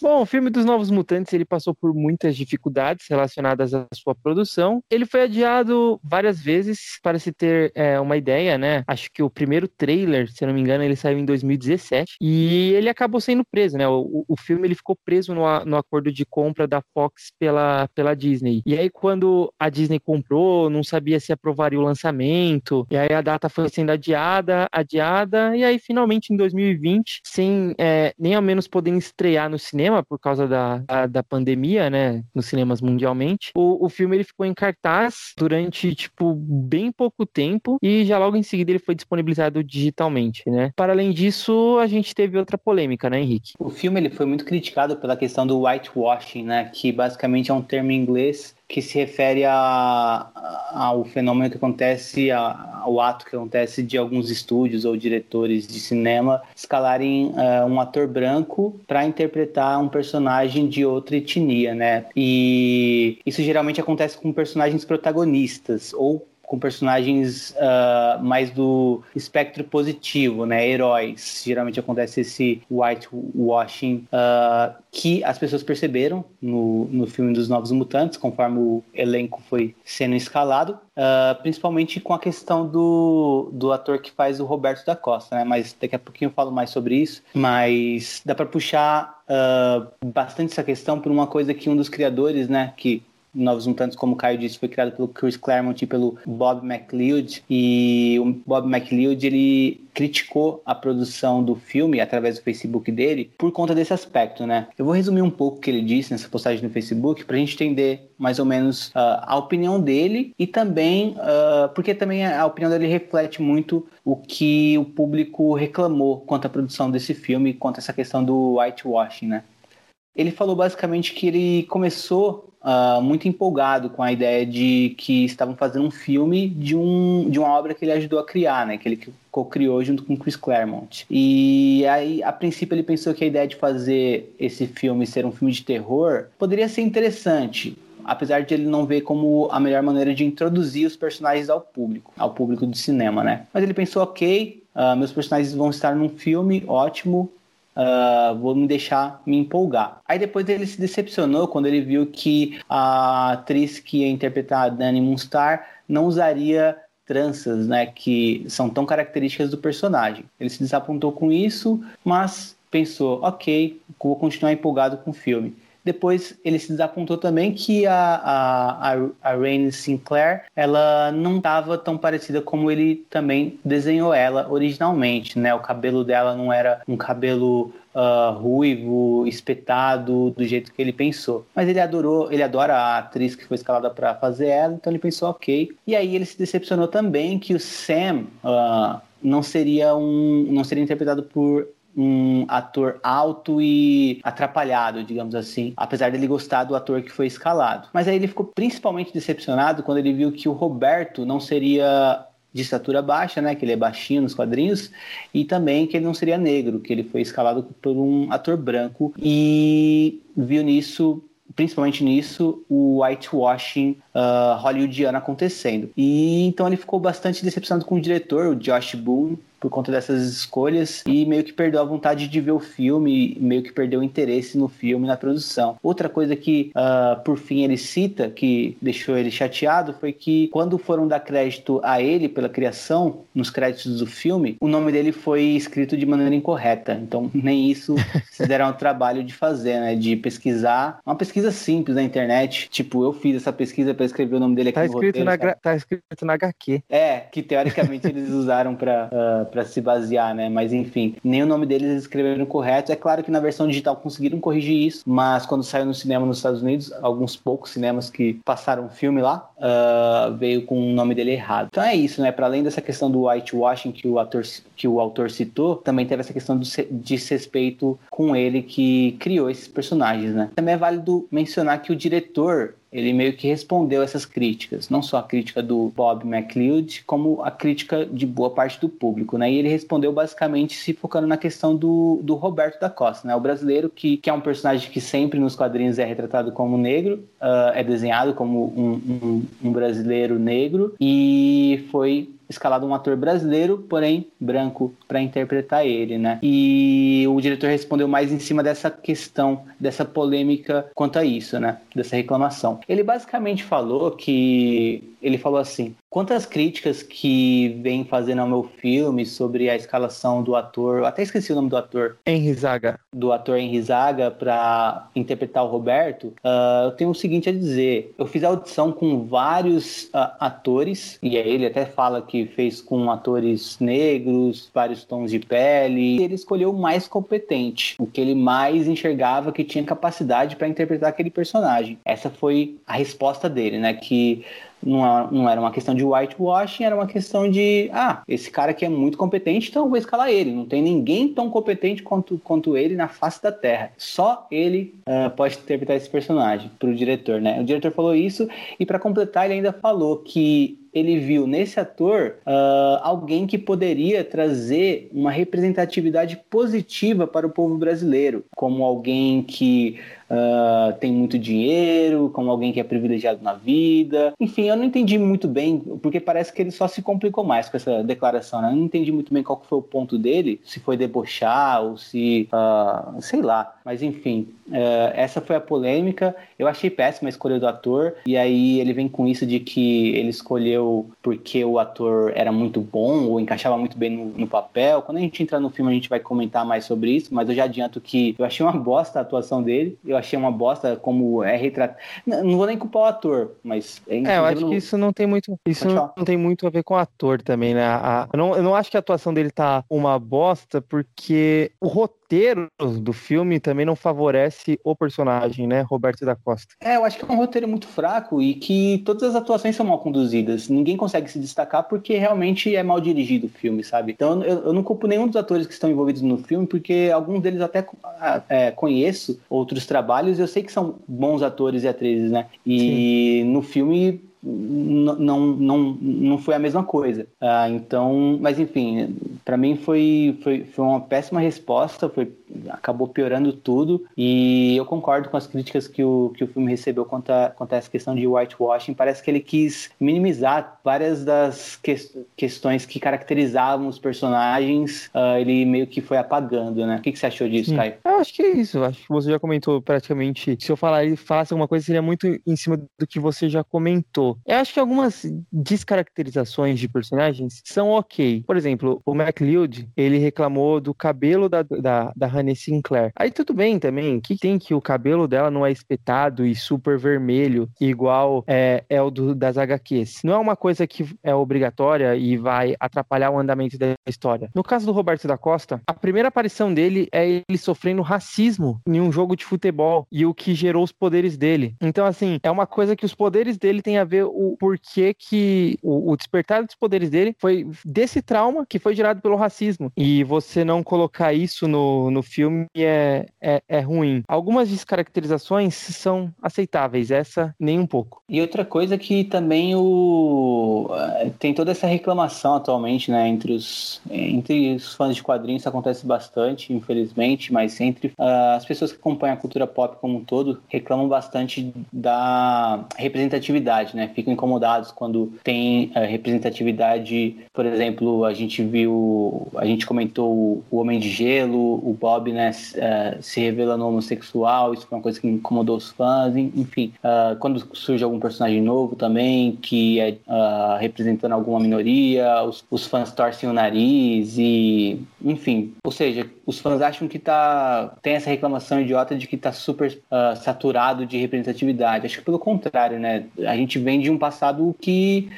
Bom, o filme dos Novos Mutantes ele passou por muitas dificuldades relacionadas à sua produção. Ele foi adiado várias vezes para se ter é, uma ideia, né? Acho que o primeiro trailer, se não me engano, ele saiu em 2017 e ele acabou sendo preso, né? O, o filme ele ficou preso no, no acordo de compra da Fox pela, pela Disney. E aí quando a Disney comprou, não sabia se aprovaria o lançamento. E aí a data foi sendo adiada, adiada e aí finalmente em 2020, sem é, nem ao menos poder estrear no cinema cinema por causa da, da, da pandemia, né, nos cinemas mundialmente. O, o filme ele ficou em cartaz durante, tipo, bem pouco tempo e já logo em seguida ele foi disponibilizado digitalmente, né. Para além disso, a gente teve outra polêmica, né, Henrique? O filme ele foi muito criticado pela questão do whitewashing, né, que basicamente é um termo em inglês que se refere a, ao fenômeno que acontece, a, ao ato que acontece de alguns estúdios ou diretores de cinema escalarem uh, um ator branco para interpretar um personagem de outra etnia, né? E isso geralmente acontece com personagens protagonistas ou com personagens uh, mais do espectro positivo, né? Heróis. Geralmente acontece esse whitewashing uh, que as pessoas perceberam no, no filme dos Novos Mutantes, conforme o elenco foi sendo escalado, uh, principalmente com a questão do, do ator que faz o Roberto da Costa, né? Mas daqui a pouquinho eu falo mais sobre isso. Mas dá para puxar bastante essa questão por uma coisa que um dos criadores, né? Que Novos Mutantes, como o Caio disse, foi criado pelo Chris Claremont e pelo Bob McLeod. E o Bob McLeod, ele criticou a produção do filme através do Facebook dele por conta desse aspecto, né? Eu vou resumir um pouco o que ele disse nessa postagem no Facebook para a gente entender mais ou menos uh, a opinião dele e também uh, porque também a opinião dele reflete muito o que o público reclamou quanto à produção desse filme, quanto a essa questão do whitewashing, né? Ele falou basicamente que ele começou uh, muito empolgado com a ideia de que estavam fazendo um filme de, um, de uma obra que ele ajudou a criar, né? Que ele co-criou junto com Chris Claremont. E aí, a princípio, ele pensou que a ideia de fazer esse filme ser um filme de terror poderia ser interessante, apesar de ele não ver como a melhor maneira de introduzir os personagens ao público, ao público do cinema, né? Mas ele pensou, ok, uh, meus personagens vão estar num filme, ótimo, uh, vou me deixar me empolgar. Aí depois ele se decepcionou quando ele viu que a atriz que ia interpretar a Dani Moonstar não usaria tranças, né, que são tão características do personagem. Ele se desapontou com isso, mas pensou, ok, vou continuar empolgado com o filme. Depois ele se desapontou também que a, a, a, Rain Sinclair ela não estava tão parecida como ele também desenhou ela originalmente, né? O cabelo dela não era um cabelo uh, ruivo, espetado, do jeito que ele pensou. Mas ele adorou, ele adora a atriz que foi escalada para fazer ela, então ele pensou ok. E aí ele se decepcionou também que o Sam uh, não seria um, não seria interpretado por um ator alto e atrapalhado, digamos assim, apesar dele gostar do ator que foi escalado. Mas aí ele ficou principalmente decepcionado quando ele viu que o Roberto não seria de estatura baixa, né, que ele é baixinho nos quadrinhos, e também que ele não seria negro, que ele foi escalado por um ator branco e viu nisso principalmente nisso, o whitewashing uh, hollywoodiano acontecendo. E então ele ficou bastante decepcionado com o diretor, o Josh Boone, por conta dessas escolhas e meio que perdeu a vontade de ver o filme, meio que perdeu o interesse no filme, na produção. Outra coisa que, uh, por fim, ele cita, que deixou ele chateado, foi que quando foram dar crédito a ele pela criação, nos créditos do filme, o nome dele foi escrito de maneira incorreta. Então, nem isso se deram o trabalho de fazer, né? De pesquisar. Uma pesquisa simples na internet. Tipo, eu fiz essa pesquisa para escrever o nome dele aqui tá no escrito roteiro. Na, tá escrito na HQ. É, que teoricamente eles usaram para uh, para se basear, né? Mas enfim, nem o nome deles eles escreveram correto. É claro que na versão digital conseguiram corrigir isso, mas quando saiu no cinema nos Estados Unidos, alguns poucos cinemas que passaram o filme lá, uh, veio com o nome dele errado. Então é isso, né? Para além dessa questão do whitewashing que o ator que o autor citou, também teve essa questão do desrespeito com ele que criou esses personagens, né? Também é válido mencionar que o diretor ele meio que respondeu essas críticas, não só a crítica do Bob McLeod, como a crítica de boa parte do público, né? E ele respondeu basicamente se focando na questão do, do Roberto da Costa, né? O brasileiro que, que é um personagem que sempre nos quadrinhos é retratado como negro, uh, é desenhado como um, um, um brasileiro negro e foi escalado um ator brasileiro, porém branco, para interpretar ele, né? E o diretor respondeu mais em cima dessa questão, dessa polêmica quanto a isso, né? Dessa reclamação. Ele basicamente falou que ele falou assim: quantas críticas que vem fazendo ao meu filme sobre a escalação do ator, até esqueci o nome do ator. Henry Zaga. Do ator Henry Zaga para interpretar o Roberto, uh, eu tenho o seguinte a dizer: eu fiz audição com vários uh, atores, e ele até fala que fez com atores negros, vários tons de pele, e ele escolheu o mais competente, o que ele mais enxergava que tinha capacidade para interpretar aquele personagem. Essa foi a resposta dele, né? Que não, não era uma questão de whitewashing, era uma questão de, ah, esse cara aqui é muito competente, então eu vou escalar ele. Não tem ninguém tão competente quanto, quanto ele na face da Terra. Só ele uh, pode interpretar esse personagem para o diretor, né? O diretor falou isso e para completar ele ainda falou que ele viu nesse ator uh, alguém que poderia trazer uma representatividade positiva para o povo brasileiro, como alguém que uh, tem muito dinheiro, como alguém que é privilegiado na vida. Enfim, eu não entendi muito bem, porque parece que ele só se complicou mais com essa declaração. Né? Eu não entendi muito bem qual foi o ponto dele, se foi debochar ou se. Uh, sei lá. Mas enfim, uh, essa foi a polêmica. Eu achei péssima a escolha do ator, e aí ele vem com isso de que ele escolheu porque o ator era muito bom ou encaixava muito bem no, no papel. Quando a gente entrar no filme, a gente vai comentar mais sobre isso, mas eu já adianto que eu achei uma bosta a atuação dele. Eu achei uma bosta como é retratado. Não, vou nem culpar o ator, mas. É, é eu acho no... que isso não tem muito. Isso não, não, tem muito a ver com o ator também, né? A, eu, não, eu não acho que a atuação dele tá uma bosta, porque o roteiro do filme também não favorece o personagem, né? Roberto da Costa. É, eu acho que é um roteiro muito fraco e que todas as atuações são mal conduzidas. Ninguém consegue se destacar porque realmente é mal dirigido o filme, sabe? Então eu, eu não culpo nenhum dos atores que estão envolvidos no filme, porque alguns deles até é, conheço outros trabalhos trabalhos, eu sei que são bons atores e atrizes, né? E Sim. no filme não, não, não foi a mesma coisa. Ah, então, mas enfim, para mim foi, foi, foi uma péssima resposta, foi, acabou piorando tudo. E eu concordo com as críticas que o, que o filme recebeu quanto a, quanto a essa questão de whitewashing. Parece que ele quis minimizar várias das que, questões que caracterizavam os personagens, uh, ele meio que foi apagando, né? O que, que você achou disso, Caio? Eu acho que é isso. Acho que você já comentou praticamente. Se eu falar e falasse alguma coisa, seria muito em cima do que você já comentou. Eu acho que algumas descaracterizações de personagens são ok. Por exemplo, o MacLeod, ele reclamou do cabelo da, da, da Honey Sinclair. Aí tudo bem também, que tem que o cabelo dela não é espetado e super vermelho, igual é, é o do, das HQs. Não é uma coisa que é obrigatória e vai atrapalhar o andamento da história. No caso do Roberto da Costa, a primeira aparição dele é ele sofrendo racismo em um jogo de futebol e o que gerou os poderes dele. Então, assim, é uma coisa que os poderes dele têm a ver o porquê que o, o despertar dos poderes dele foi desse trauma que foi gerado pelo racismo. E você não colocar isso no, no filme é, é, é ruim. Algumas descaracterizações são aceitáveis, essa nem um pouco. E outra coisa que também o eh, tem toda essa reclamação atualmente, né, entre os entre os fãs de quadrinhos isso acontece bastante, infelizmente, mas entre uh, as pessoas que acompanham a cultura pop como um todo reclamam bastante da representatividade, né? Ficam incomodados quando tem uh, representatividade, por exemplo, a gente viu, a gente comentou o Homem de Gelo, o Bob, né, uh, se revelando homossexual, isso foi uma coisa que incomodou os fãs, enfim, uh, quando surge algum personagem novo também que é representando alguma minoria, os, fãs torcem o nariz e, enfim, ou seja, os fãs acham que tá tem essa reclamação idiota de que tá super saturado de representatividade. Acho que pelo contrário, né? A gente vem de um passado que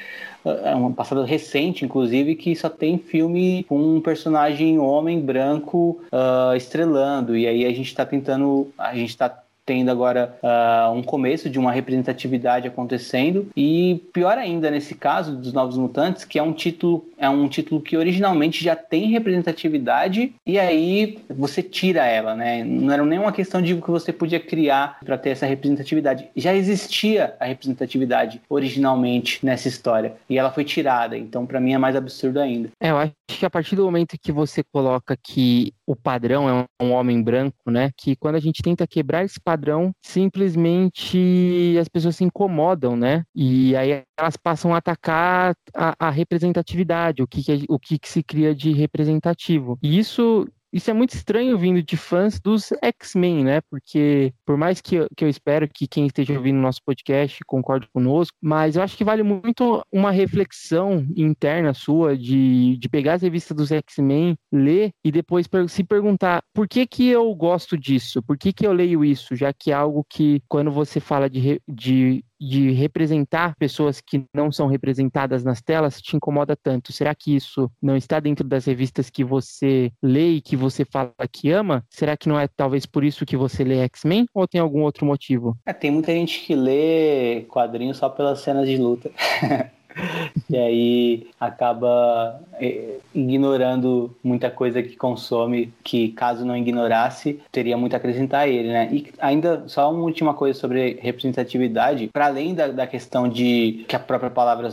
é um passado recente, inclusive, que só tem filme com um personagem homem branco uh, estrelando. E aí a gente está tentando, a gente está tendo agora uh, um começo de uma representatividade acontecendo e pior ainda nesse caso dos Novos Mutantes, que é um título é um título que originalmente já tem representatividade e aí você tira ela, né? Não era nenhuma questão de que você podia criar para ter essa representatividade. Já existia a representatividade originalmente nessa história e ela foi tirada. Então para mim é mais absurdo ainda. É, eu acho que a partir do momento que você coloca que o padrão é um homem branco, né? Que quando a gente tenta quebrar esse padrão, simplesmente as pessoas se incomodam, né? E aí elas passam a atacar a, a representatividade, o que, que, o que, que se cria de representativo. E isso isso é muito estranho vindo de fãs dos X-Men, né? Porque por mais que eu, que eu espero que quem esteja ouvindo o nosso podcast concorde conosco, mas eu acho que vale muito uma reflexão interna sua de, de pegar as revistas dos X-Men, ler e depois se perguntar por que que eu gosto disso? Por que que eu leio isso? Já que é algo que quando você fala de, de de representar pessoas que não são representadas nas telas te incomoda tanto? Será que isso não está dentro das revistas que você lê e que você fala que ama? Será que não é talvez por isso que você lê X-Men ou tem algum outro motivo? É, tem muita gente que lê quadrinhos só pelas cenas de luta. e aí acaba é, ignorando muita coisa que consome, que caso não ignorasse, teria muito a acrescentar a ele, né? E ainda, só uma última coisa sobre representatividade, para além da, da questão de que a própria palavra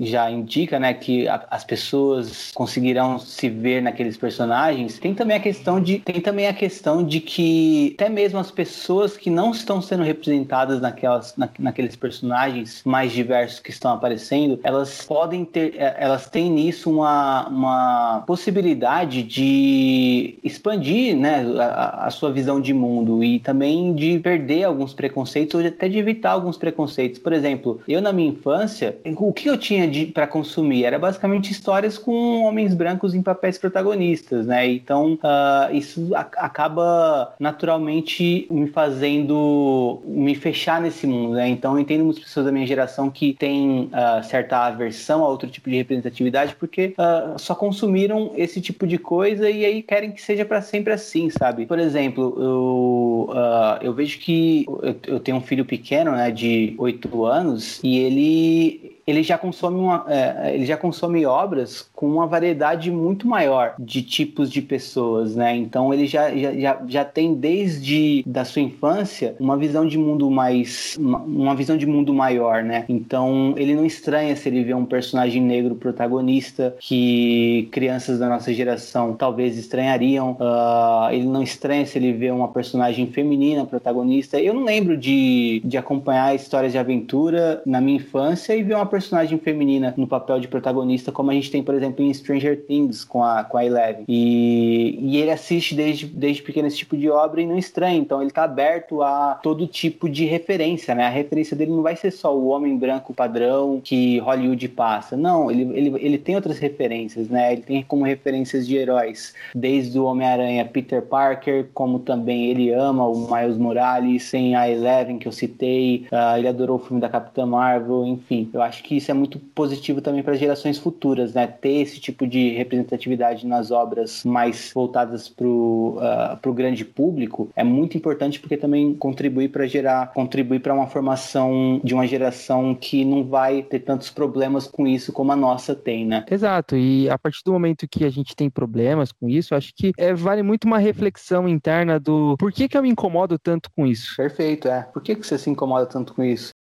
já indica, né, que a, as pessoas conseguirão se ver naqueles personagens, tem também a questão de tem também a questão de que até mesmo as pessoas que não estão sendo representadas naquelas, na, naqueles personagens mais diversos que estão aparecendo, elas podem ter, é, elas têm nisso uma, uma possibilidade de expandir né, a, a sua visão de mundo e também de perder alguns preconceitos ou até de evitar alguns preconceitos. Por exemplo, eu na minha infância, o que eu tinha para consumir era basicamente histórias com homens brancos em papéis protagonistas, né? Então uh, isso acaba naturalmente me fazendo me fechar nesse mundo, né? Então eu entendo muitas pessoas da minha geração que têm uh, certa aversão a outro tipo de representatividade porque uh, só consumiram esse tipo de coisa e aí querem que seja para sempre assim, sabe? Por exemplo, eu, uh, eu vejo que eu, eu, tenho um filho pequeno, né, de 8 anos, e ele ele já consome uma, é, ele já consome obras com uma variedade muito maior de tipos de pessoas, né? Então ele já, já, já tem desde da sua infância uma visão de mundo mais uma, uma visão de mundo maior, né? Então ele não estranha se ele vê um personagem negro protagonista que crianças da nossa geração talvez estranhariam. Uh, ele não estranha se ele vê uma personagem feminina protagonista. Eu não lembro de, de acompanhar histórias de aventura na minha infância e ver uma personagem feminina no papel de protagonista, como a gente tem, por exemplo, em Stranger Things com a, com a Eleven. E, e ele assiste desde, desde pequeno esse tipo de obra e não estranha, então ele tá aberto a todo tipo de referência, né? A referência dele não vai ser só o homem branco padrão que Hollywood passa. Não, ele, ele, ele tem outras referências, né? Ele tem como referências de heróis, desde o Homem-Aranha Peter Parker, como também ele ama o Miles Morales, tem a Eleven que eu citei, uh, ele adorou o filme da Capitã Marvel, enfim. Eu acho que isso é muito positivo também para gerações futuras, né? Ter esse tipo de representatividade nas obras mais voltadas para o uh, grande público é muito importante porque também contribui para gerar, contribui para uma formação de uma geração que não vai ter tantos problemas com isso como a nossa tem, né? Exato. E a partir do momento que a gente tem problemas com isso, acho que é, vale muito uma reflexão interna do por que, que eu me incomodo tanto com isso. Perfeito, é. Por que, que você se incomoda tanto com isso?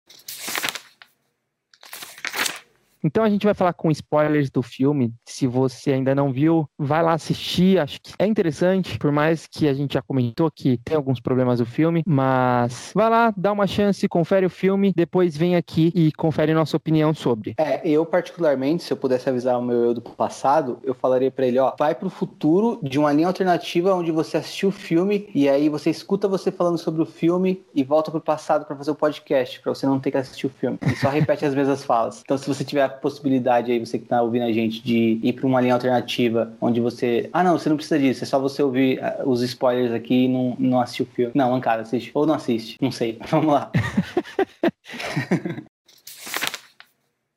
Então a gente vai falar com spoilers do filme. Se você ainda não viu, vai lá assistir. Acho que é interessante, por mais que a gente já comentou que tem alguns problemas do filme, mas vai lá, dá uma chance, confere o filme, depois vem aqui e confere nossa opinião sobre. É, eu particularmente, se eu pudesse avisar o meu eu do passado, eu falaria para ele, ó, vai pro futuro de uma linha alternativa onde você assistiu o filme e aí você escuta você falando sobre o filme e volta pro passado para fazer o podcast, para você não ter que assistir o filme. E só repete as mesmas falas. Então se você tiver possibilidade aí, você que tá ouvindo a gente, de ir para uma linha alternativa onde você. Ah, não, você não precisa disso, é só você ouvir ah, os spoilers aqui e não, não assistir o filme. Não, mancada, assiste. Ou não assiste, não sei. Vamos lá.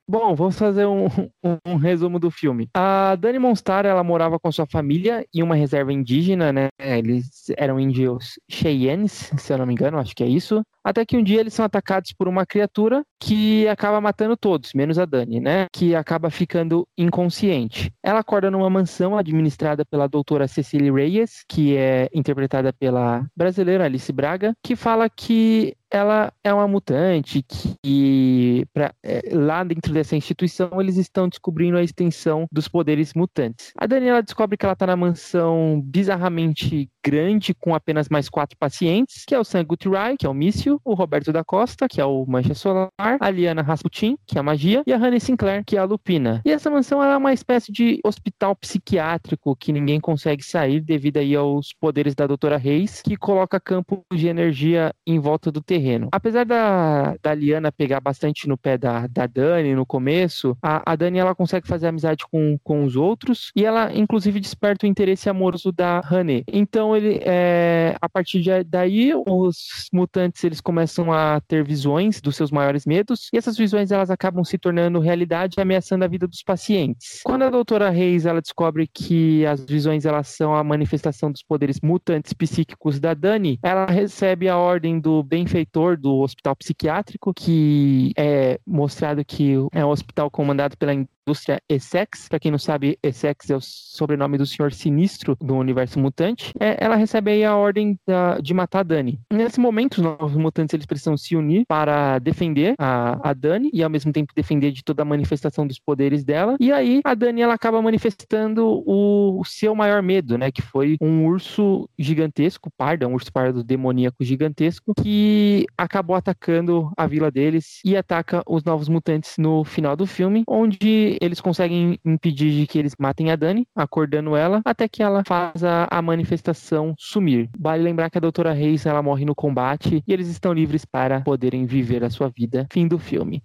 Bom, vamos fazer um, um, um, resumo do filme. A Dani Monstar, ela morava com sua família em uma reserva indígena, né? Eles eram índios Cheyennes, se eu não me engano, acho que é isso. Até que um dia eles são atacados por uma criatura que acaba matando todos, menos a Dani, né? Que acaba ficando inconsciente. Ela acorda numa mansão administrada pela doutora Cecily Reyes, que é interpretada pela brasileira Alice Braga, que fala que ela é uma mutante que pra, é, lá dentro dessa instituição eles estão descobrindo a extensão dos poderes mutantes. A Daniela descobre que ela está na mansão bizarramente grande com apenas mais quatro pacientes, que é o Sangut Rai, que é o míssil, o Roberto da Costa, que é o Mancha Solar, a Liana Rasputin, que é a magia, e a Honey Sinclair, que é a Lupina. E essa mansão é uma espécie de hospital psiquiátrico que ninguém consegue sair devido aí aos poderes da doutora Reis, que coloca campo de energia em volta do terreno. Apesar da, da Liana pegar bastante no pé da, da Dani no começo, a, a Dani ela consegue fazer amizade com, com os outros e ela inclusive desperta o interesse amoroso da Honey. Então ele, é, a partir de daí, os mutantes eles começam a ter visões dos seus maiores medos e essas visões elas acabam se tornando realidade, ameaçando a vida dos pacientes. Quando a doutora Reis ela descobre que as visões elas são a manifestação dos poderes mutantes psíquicos da Dani, ela recebe a ordem do benfeitor do hospital psiquiátrico, que é mostrado que é um hospital comandado pela indústria Essex. Para quem não sabe, Essex é o sobrenome do Senhor Sinistro do universo mutante. É, ela recebe aí a ordem da, de matar a Dani. Nesse momento, os novos mutantes eles precisam se unir para defender a, a Dani e ao mesmo tempo defender de toda a manifestação dos poderes dela. E aí a Dani ela acaba manifestando o, o seu maior medo, né? Que foi um urso gigantesco, parda, um urso pardo demoníaco gigantesco, que acabou atacando a vila deles e ataca os novos mutantes no final do filme, onde eles conseguem impedir de que eles matem a Dani, acordando ela, até que ela faz a, a manifestação sumir. Vale lembrar que a doutora Reis ela morre no combate e eles estão livres para poderem viver a sua vida. Fim do filme.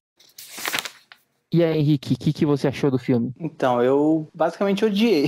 E aí, Henrique, o que, que você achou do filme? Então, eu basicamente odiei.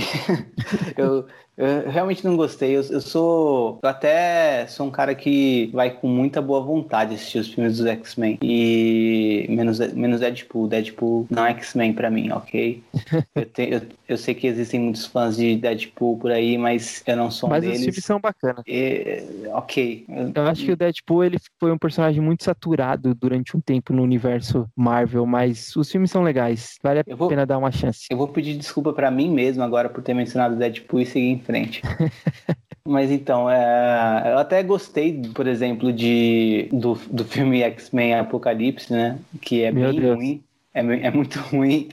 eu, eu realmente não gostei. Eu, eu, sou. Eu até sou um cara que vai com muita boa vontade assistir os filmes dos X-Men. E. Menos, menos Deadpool. Deadpool não é X-Men pra mim, ok? eu, te, eu, eu, sei que existem muitos fãs de Deadpool por aí, mas eu não sou um mas deles. Mas os filmes são bacanas. E, ok. Eu acho que o Deadpool ele foi um personagem muito saturado durante um tempo no universo Marvel, mas os filmes são legais. Vale a vou, pena dar uma chance. Eu vou pedir desculpa para mim mesmo agora por ter mencionado Deadpool e seguir frente. Mas então, é, eu até gostei, por exemplo, de, do, do filme X-Men Apocalipse, né? Que é Meu bem Deus. ruim. É, é muito ruim,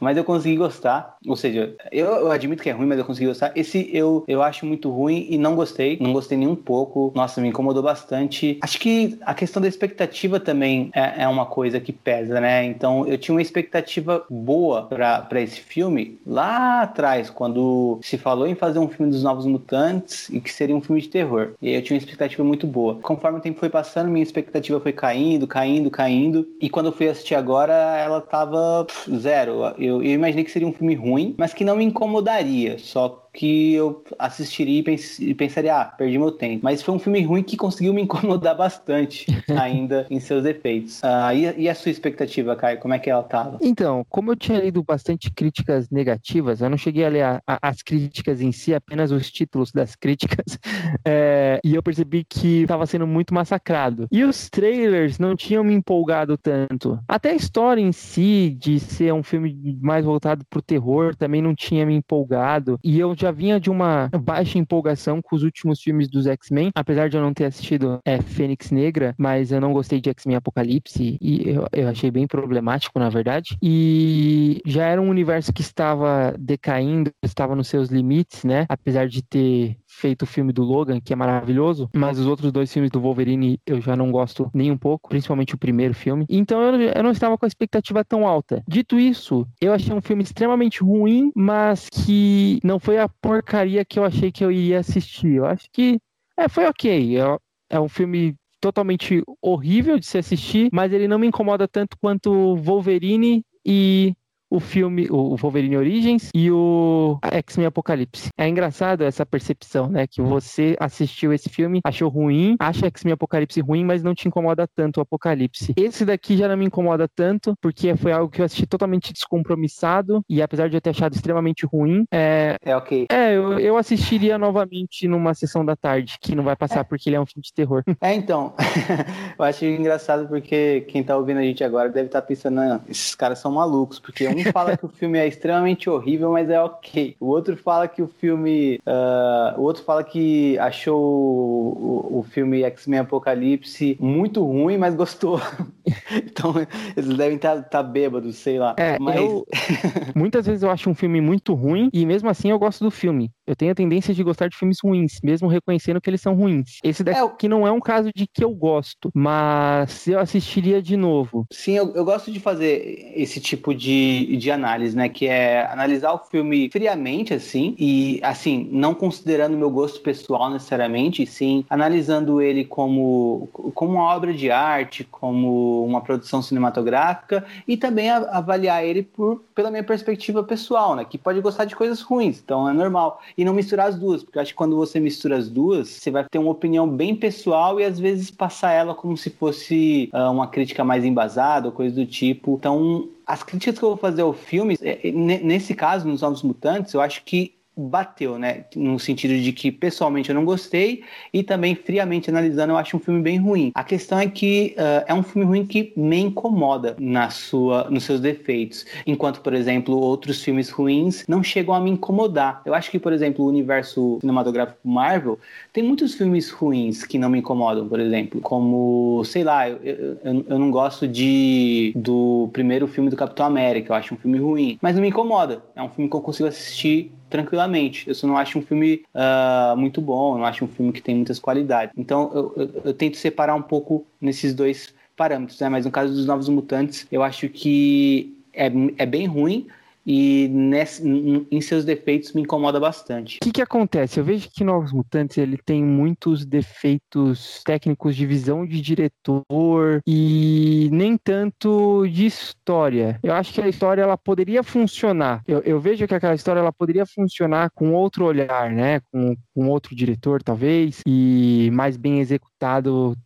mas eu consegui gostar. Ou seja, eu, eu, admito que é ruim, mas eu consegui gostar. Esse eu, eu acho muito ruim e não gostei. Não gostei nem um pouco. Nossa, me incomodou bastante. Acho que a questão da expectativa também é, é uma coisa que pesa, né? Então eu tinha uma expectativa boa para esse filme lá atrás, quando se falou em fazer um filme dos Novos Mutantes e que seria um filme de terror. E aí eu tinha uma expectativa muito boa. Conforme o tempo foi passando, minha expectativa foi caindo, caindo, caindo. E quando eu fui assistir agora, ela tava zero. Eu, eu imaginei que seria um filme ruim, mas que não me incomodaria. Só que eu assistiria e, pens e, pensaria, ah, perdi meu tempo. Mas foi um filme ruim que conseguiu me incomodar bastante ainda em seus defeitos. Uh, e, e, a sua expectativa, Caio? Como é que ela tava? Então, como eu tinha lido bastante críticas negativas, eu não cheguei a ler a, a, as críticas em si, apenas os títulos das críticas, é, e eu percebi que estava sendo muito massacrado. E os trailers não tinham me empolgado tanto. Até a história em si, de ser um filme mais voltado pro terror, também não tinha me empolgado. E eu já vinha de uma baixa empolgação com os últimos filmes dos X-Men, apesar de eu não ter assistido é, Fênix Negra, mas eu não gostei de X-Men Apocalipse e eu, eu achei bem problemático, na verdade. E já era um universo que estava decaindo, estava nos seus limites, né? Apesar de ter feito o filme do Logan, que é maravilhoso, mas os outros dois filmes do Wolverine eu já não gosto nem um pouco, principalmente o primeiro filme. Então eu, eu não estava com a expectativa tão alta. Dito isso, eu achei um filme extremamente ruim, mas que não foi a porcaria que eu achei que eu iria assistir. Eu acho que é, foi ok. É, é um filme totalmente horrível de se assistir, mas ele não me incomoda tanto quanto Wolverine e o filme, o Wolverine Origins e o X-Men Apocalipse. É engraçado essa percepção, né? Que você assistiu esse filme, achou ruim, acha X-Men Apocalipse ruim, mas não te incomoda tanto o Apocalipse. Esse daqui já não me incomoda tanto, porque foi algo que eu assisti totalmente descompromissado, e apesar de eu ter achado extremamente ruim, é. É ok. É, eu, eu assistiria novamente numa sessão da tarde, que não vai passar é. porque ele é um filme de terror. É, então. eu acho engraçado porque quem tá ouvindo a gente agora deve estar tá pensando, esses caras são malucos, porque um fala que o filme é extremamente horrível, mas é ok. O outro fala que o filme. Uh, o outro fala que achou o, o filme X-Men Apocalipse muito ruim, mas gostou. então, eles devem estar tá, tá bêbados, sei lá. É, mas... eu, muitas vezes eu acho um filme muito ruim e mesmo assim eu gosto do filme. Eu tenho a tendência de gostar de filmes ruins, mesmo reconhecendo que eles são ruins. Esse daqui é, não é um caso de que eu gosto, mas eu assistiria de novo. Sim, eu, eu gosto de fazer esse tipo de, de análise, né? Que é analisar o filme friamente, assim, e assim, não considerando meu gosto pessoal necessariamente, sim analisando ele como, como uma obra de arte, como uma produção cinematográfica, e também avaliar ele por, pela minha perspectiva pessoal, né? Que pode gostar de coisas ruins, então é normal e não misturar as duas, porque eu acho que quando você mistura as duas, você vai ter uma opinião bem pessoal e às vezes passar ela como se fosse uh, uma crítica mais embasada coisa do tipo. Então, as críticas que eu vou fazer ao filme, é, é, nesse caso, nos Novos Mutantes, eu acho que bateu, né? No sentido de que pessoalmente eu não gostei e também friamente analisando eu acho um filme bem ruim. A questão é que uh, é um filme ruim que me incomoda na sua, nos seus defeitos, enquanto por exemplo outros filmes ruins não chegam a me incomodar. Eu acho que por exemplo o universo cinematográfico Marvel tem muitos filmes ruins que não me incomodam, por exemplo, como sei lá, eu, eu, eu não gosto de do primeiro filme do Capitão América, eu acho um filme ruim, mas não me incomoda. É um filme que eu consigo assistir tranquilamente. Eu só não acho um filme uh, muito bom, não acho um filme que tem muitas qualidades. Então eu, eu, eu tento separar um pouco nesses dois parâmetros, né? Mas no caso dos Novos Mutantes, eu acho que é, é bem ruim, e nesse, em seus defeitos me incomoda bastante. O que, que acontece? Eu vejo que Novos Mutantes ele tem muitos defeitos técnicos de visão de diretor e nem tanto de história. Eu acho que a história ela poderia funcionar. Eu, eu vejo que aquela história ela poderia funcionar com outro olhar, né? Com, com outro diretor talvez e mais bem executado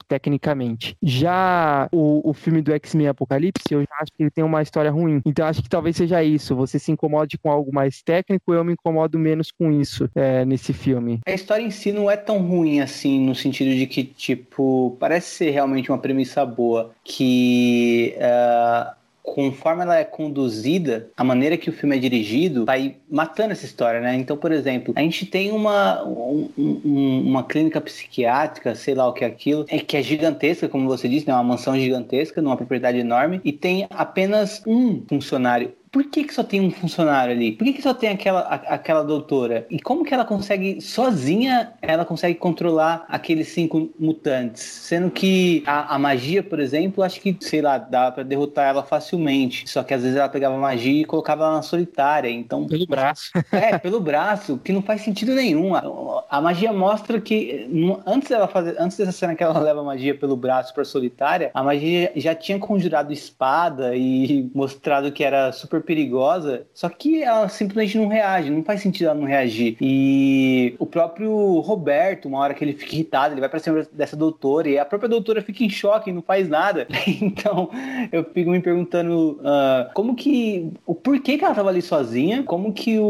tecnicamente. Já o, o filme do X-Men Apocalipse eu já acho que ele tem uma história ruim. Então acho que talvez seja isso você se incomode com algo mais técnico, eu me incomodo menos com isso é, nesse filme. A história em si não é tão ruim assim, no sentido de que, tipo, parece ser realmente uma premissa boa, que uh, conforme ela é conduzida, a maneira que o filme é dirigido vai matando essa história, né? Então, por exemplo, a gente tem uma, um, um, uma clínica psiquiátrica, sei lá o que é aquilo, é que é gigantesca, como você disse, né? Uma mansão gigantesca, numa propriedade enorme, e tem apenas um funcionário por que, que só tem um funcionário ali? Por que, que só tem aquela, a, aquela doutora? E como que ela consegue, sozinha, ela consegue controlar aqueles cinco mutantes? Sendo que a, a magia, por exemplo, acho que, sei lá, dá para derrotar ela facilmente. Só que às vezes ela pegava magia e colocava ela na solitária. Então. Pelo braço. É, pelo braço, que não faz sentido nenhum. A, a magia mostra que antes dela fazer, antes dessa cena que ela leva magia pelo braço para solitária, a magia já tinha conjurado espada e mostrado que era super super perigosa, só que ela simplesmente não reage, não faz sentido ela não reagir. E o próprio Roberto, uma hora que ele fica irritado, ele vai pra cima dessa doutora e a própria doutora fica em choque e não faz nada. então eu fico me perguntando uh, como que. o porquê que ela tava ali sozinha, como que o,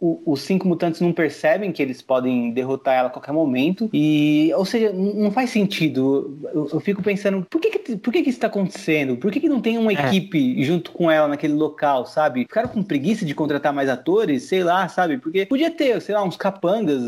o, os cinco mutantes não percebem que eles podem derrotar ela a qualquer momento. E, ou seja, não faz sentido. Eu, eu fico pensando, por que, que, por que, que isso tá acontecendo? Por que, que não tem uma é. equipe junto com ela naquele local? Sabe? Ficaram com preguiça de contratar mais atores, sei lá, sabe? Porque podia ter, sei lá, uns capangas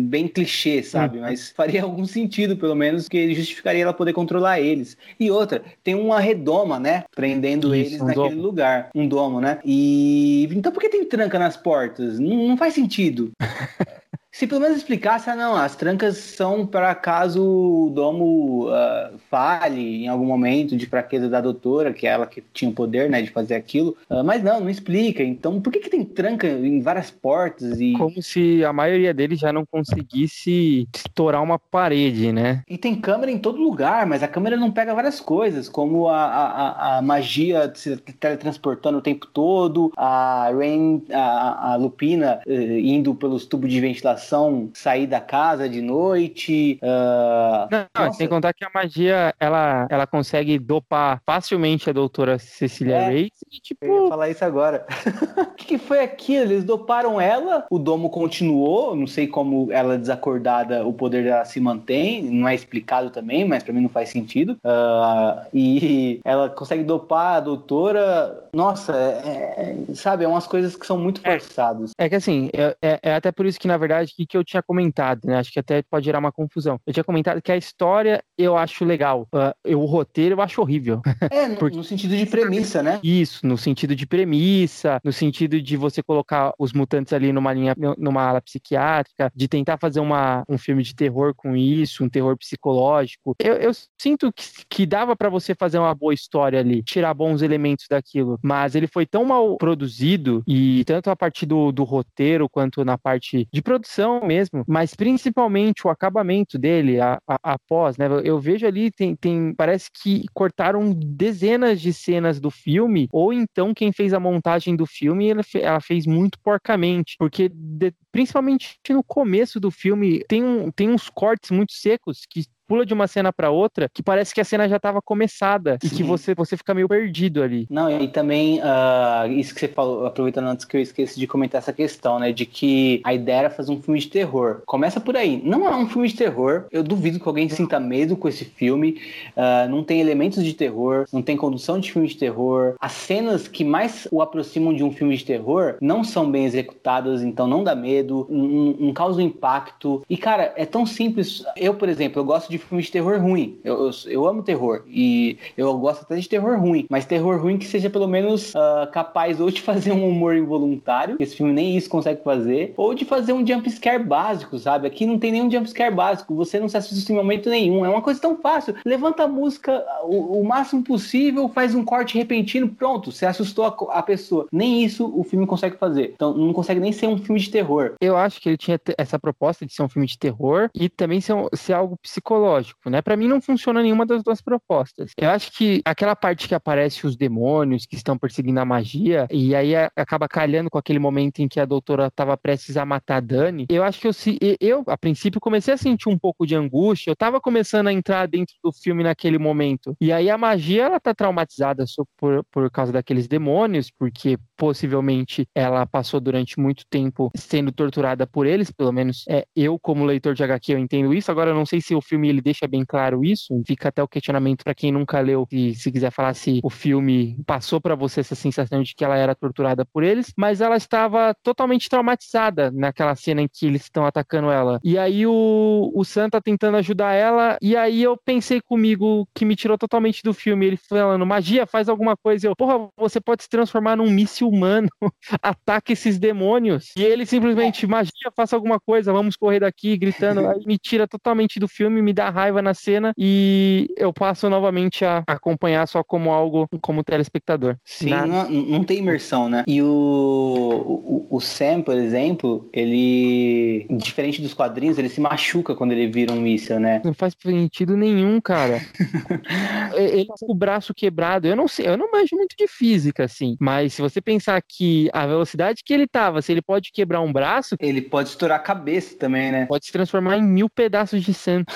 bem clichê, sabe? Uhum. Mas faria algum sentido, pelo menos, que justificaria ela poder controlar eles. E outra, tem uma redoma, né? Prendendo Isso, eles um naquele domo. lugar. Um domo, né? E. Então por que tem tranca nas portas? Não, não faz sentido. Se pelo menos explicasse, ah, não, as trancas são para caso o domo uh, falhe em algum momento de fraqueza da doutora, que é ela que tinha o poder, né, de fazer aquilo. Uh, mas não, não explica. Então, por que, que tem tranca em várias portas e. Como se a maioria deles já não conseguisse estourar uma parede, né? E tem câmera em todo lugar, mas a câmera não pega várias coisas, como a, a, a magia se teletransportando o tempo todo, a Rain, a, a Lupina uh, indo pelos tubos de ventilação sair da casa de noite. Uh... Não, não sem contar que a magia ela, ela consegue dopar facilmente a doutora Cecília é, Reis. E, tipo... Eu ia falar isso agora. O que, que, foi aquilo? Eles doparam ela, o domo continuou. Não sei como ela desacordada, o poder dela se mantém. Não é explicado também, mas para mim não faz sentido. Uh, e ela consegue dopar a doutora. Nossa, é, é, sabe, é umas coisas que são muito é. forçadas. É, é que assim, é, é, é, até por isso que, na verdade, que, que eu tinha comentado, né? Acho que até pode gerar uma confusão. Eu tinha comentado que a história eu acho legal. Uh, eu, o roteiro eu acho horrível. É, Porque... no sentido de premissa, né? Isso, no sentido de premissa, no sentido de você colocar os mutantes ali numa linha, numa ala psiquiátrica, de tentar fazer uma, um filme de terror com isso, um terror psicológico. Eu, eu sinto que, que dava para você fazer uma boa história ali, tirar bons elementos daquilo, mas ele foi tão mal produzido e tanto a partir do, do roteiro quanto na parte de produção mesmo, mas principalmente o acabamento dele, após, né? Eu vejo ali, tem, tem, parece que cortaram dezenas de cenas do filme, ou então quem fez a montagem do filme, ela, ela fez muito porcamente, porque de, principalmente no começo do filme tem, um, tem uns cortes muito secos que pula de uma cena para outra que parece que a cena já estava começada Sim. e que você, você fica meio perdido ali. Não, e também uh, isso que você falou, aproveitando antes que eu esqueci de comentar essa questão, né, de que a ideia era fazer um filme de terror. Começa por aí. Não é um filme de terror. Eu duvido que alguém sinta medo com esse filme. Uh, não tem elementos de terror, não tem condução de filme de terror. As cenas que mais o aproximam de um filme de terror não são bem executadas, então não dá medo, não, não causa impacto. E cara, é tão simples. Eu, por exemplo, eu gosto de de filme de terror ruim. Eu, eu, eu, amo terror. E eu gosto até de terror ruim. Mas terror ruim que seja pelo menos uh, capaz ou de fazer um humor involuntário, que esse filme nem isso consegue fazer, ou de fazer um jumpscare básico, sabe? Aqui não tem nenhum jumpscare básico. Você não se assusta em momento nenhum. É uma coisa tão fácil. Levanta a música o, o máximo possível, faz um corte repentino, pronto. Você assustou a, a pessoa. Nem isso o filme consegue fazer. Então não consegue nem ser um filme de terror. Eu acho que ele tinha essa proposta de ser um filme de terror e também ser, um, ser algo psicológico psicológico, né? Para mim não funciona nenhuma das duas propostas. Eu acho que aquela parte que aparece os demônios que estão perseguindo a magia e aí acaba calhando com aquele momento em que a doutora estava prestes a matar a Dani, eu acho que eu, eu, a princípio, comecei a sentir um pouco de angústia. Eu estava começando a entrar dentro do filme naquele momento. E aí a magia, ela tá traumatizada por, por causa daqueles demônios, porque possivelmente ela passou durante muito tempo sendo torturada por eles, pelo menos é, eu, como leitor de HQ, eu entendo isso. Agora, eu não sei se o filme ele deixa bem claro isso, fica até o questionamento para quem nunca leu, e se quiser falar se o filme passou para você essa sensação de que ela era torturada por eles, mas ela estava totalmente traumatizada naquela cena em que eles estão atacando ela. E aí o, o Sam tá tentando ajudar ela, e aí eu pensei comigo que me tirou totalmente do filme, ele falando, magia, faz alguma coisa. Eu, porra, você pode se transformar num míssil humano ataca esses demônios. E ele simplesmente, magia, faça alguma coisa, vamos correr daqui, gritando. Aí me tira totalmente do filme, me dá raiva na cena e eu passo novamente a acompanhar só como algo, como telespectador. Sim, não, não, tem imersão, né? E o, o, o, Sam, por exemplo, ele, diferente dos quadrinhos, ele se machuca quando ele vira um míssil, né? Não faz sentido nenhum, cara. ele com o braço quebrado. Eu não sei, eu não manjo muito de física, assim, mas se você pensar pensar que a velocidade que ele tava, se ele pode quebrar um braço. Ele pode estourar a cabeça também, né? Pode se transformar em mil pedaços de santo.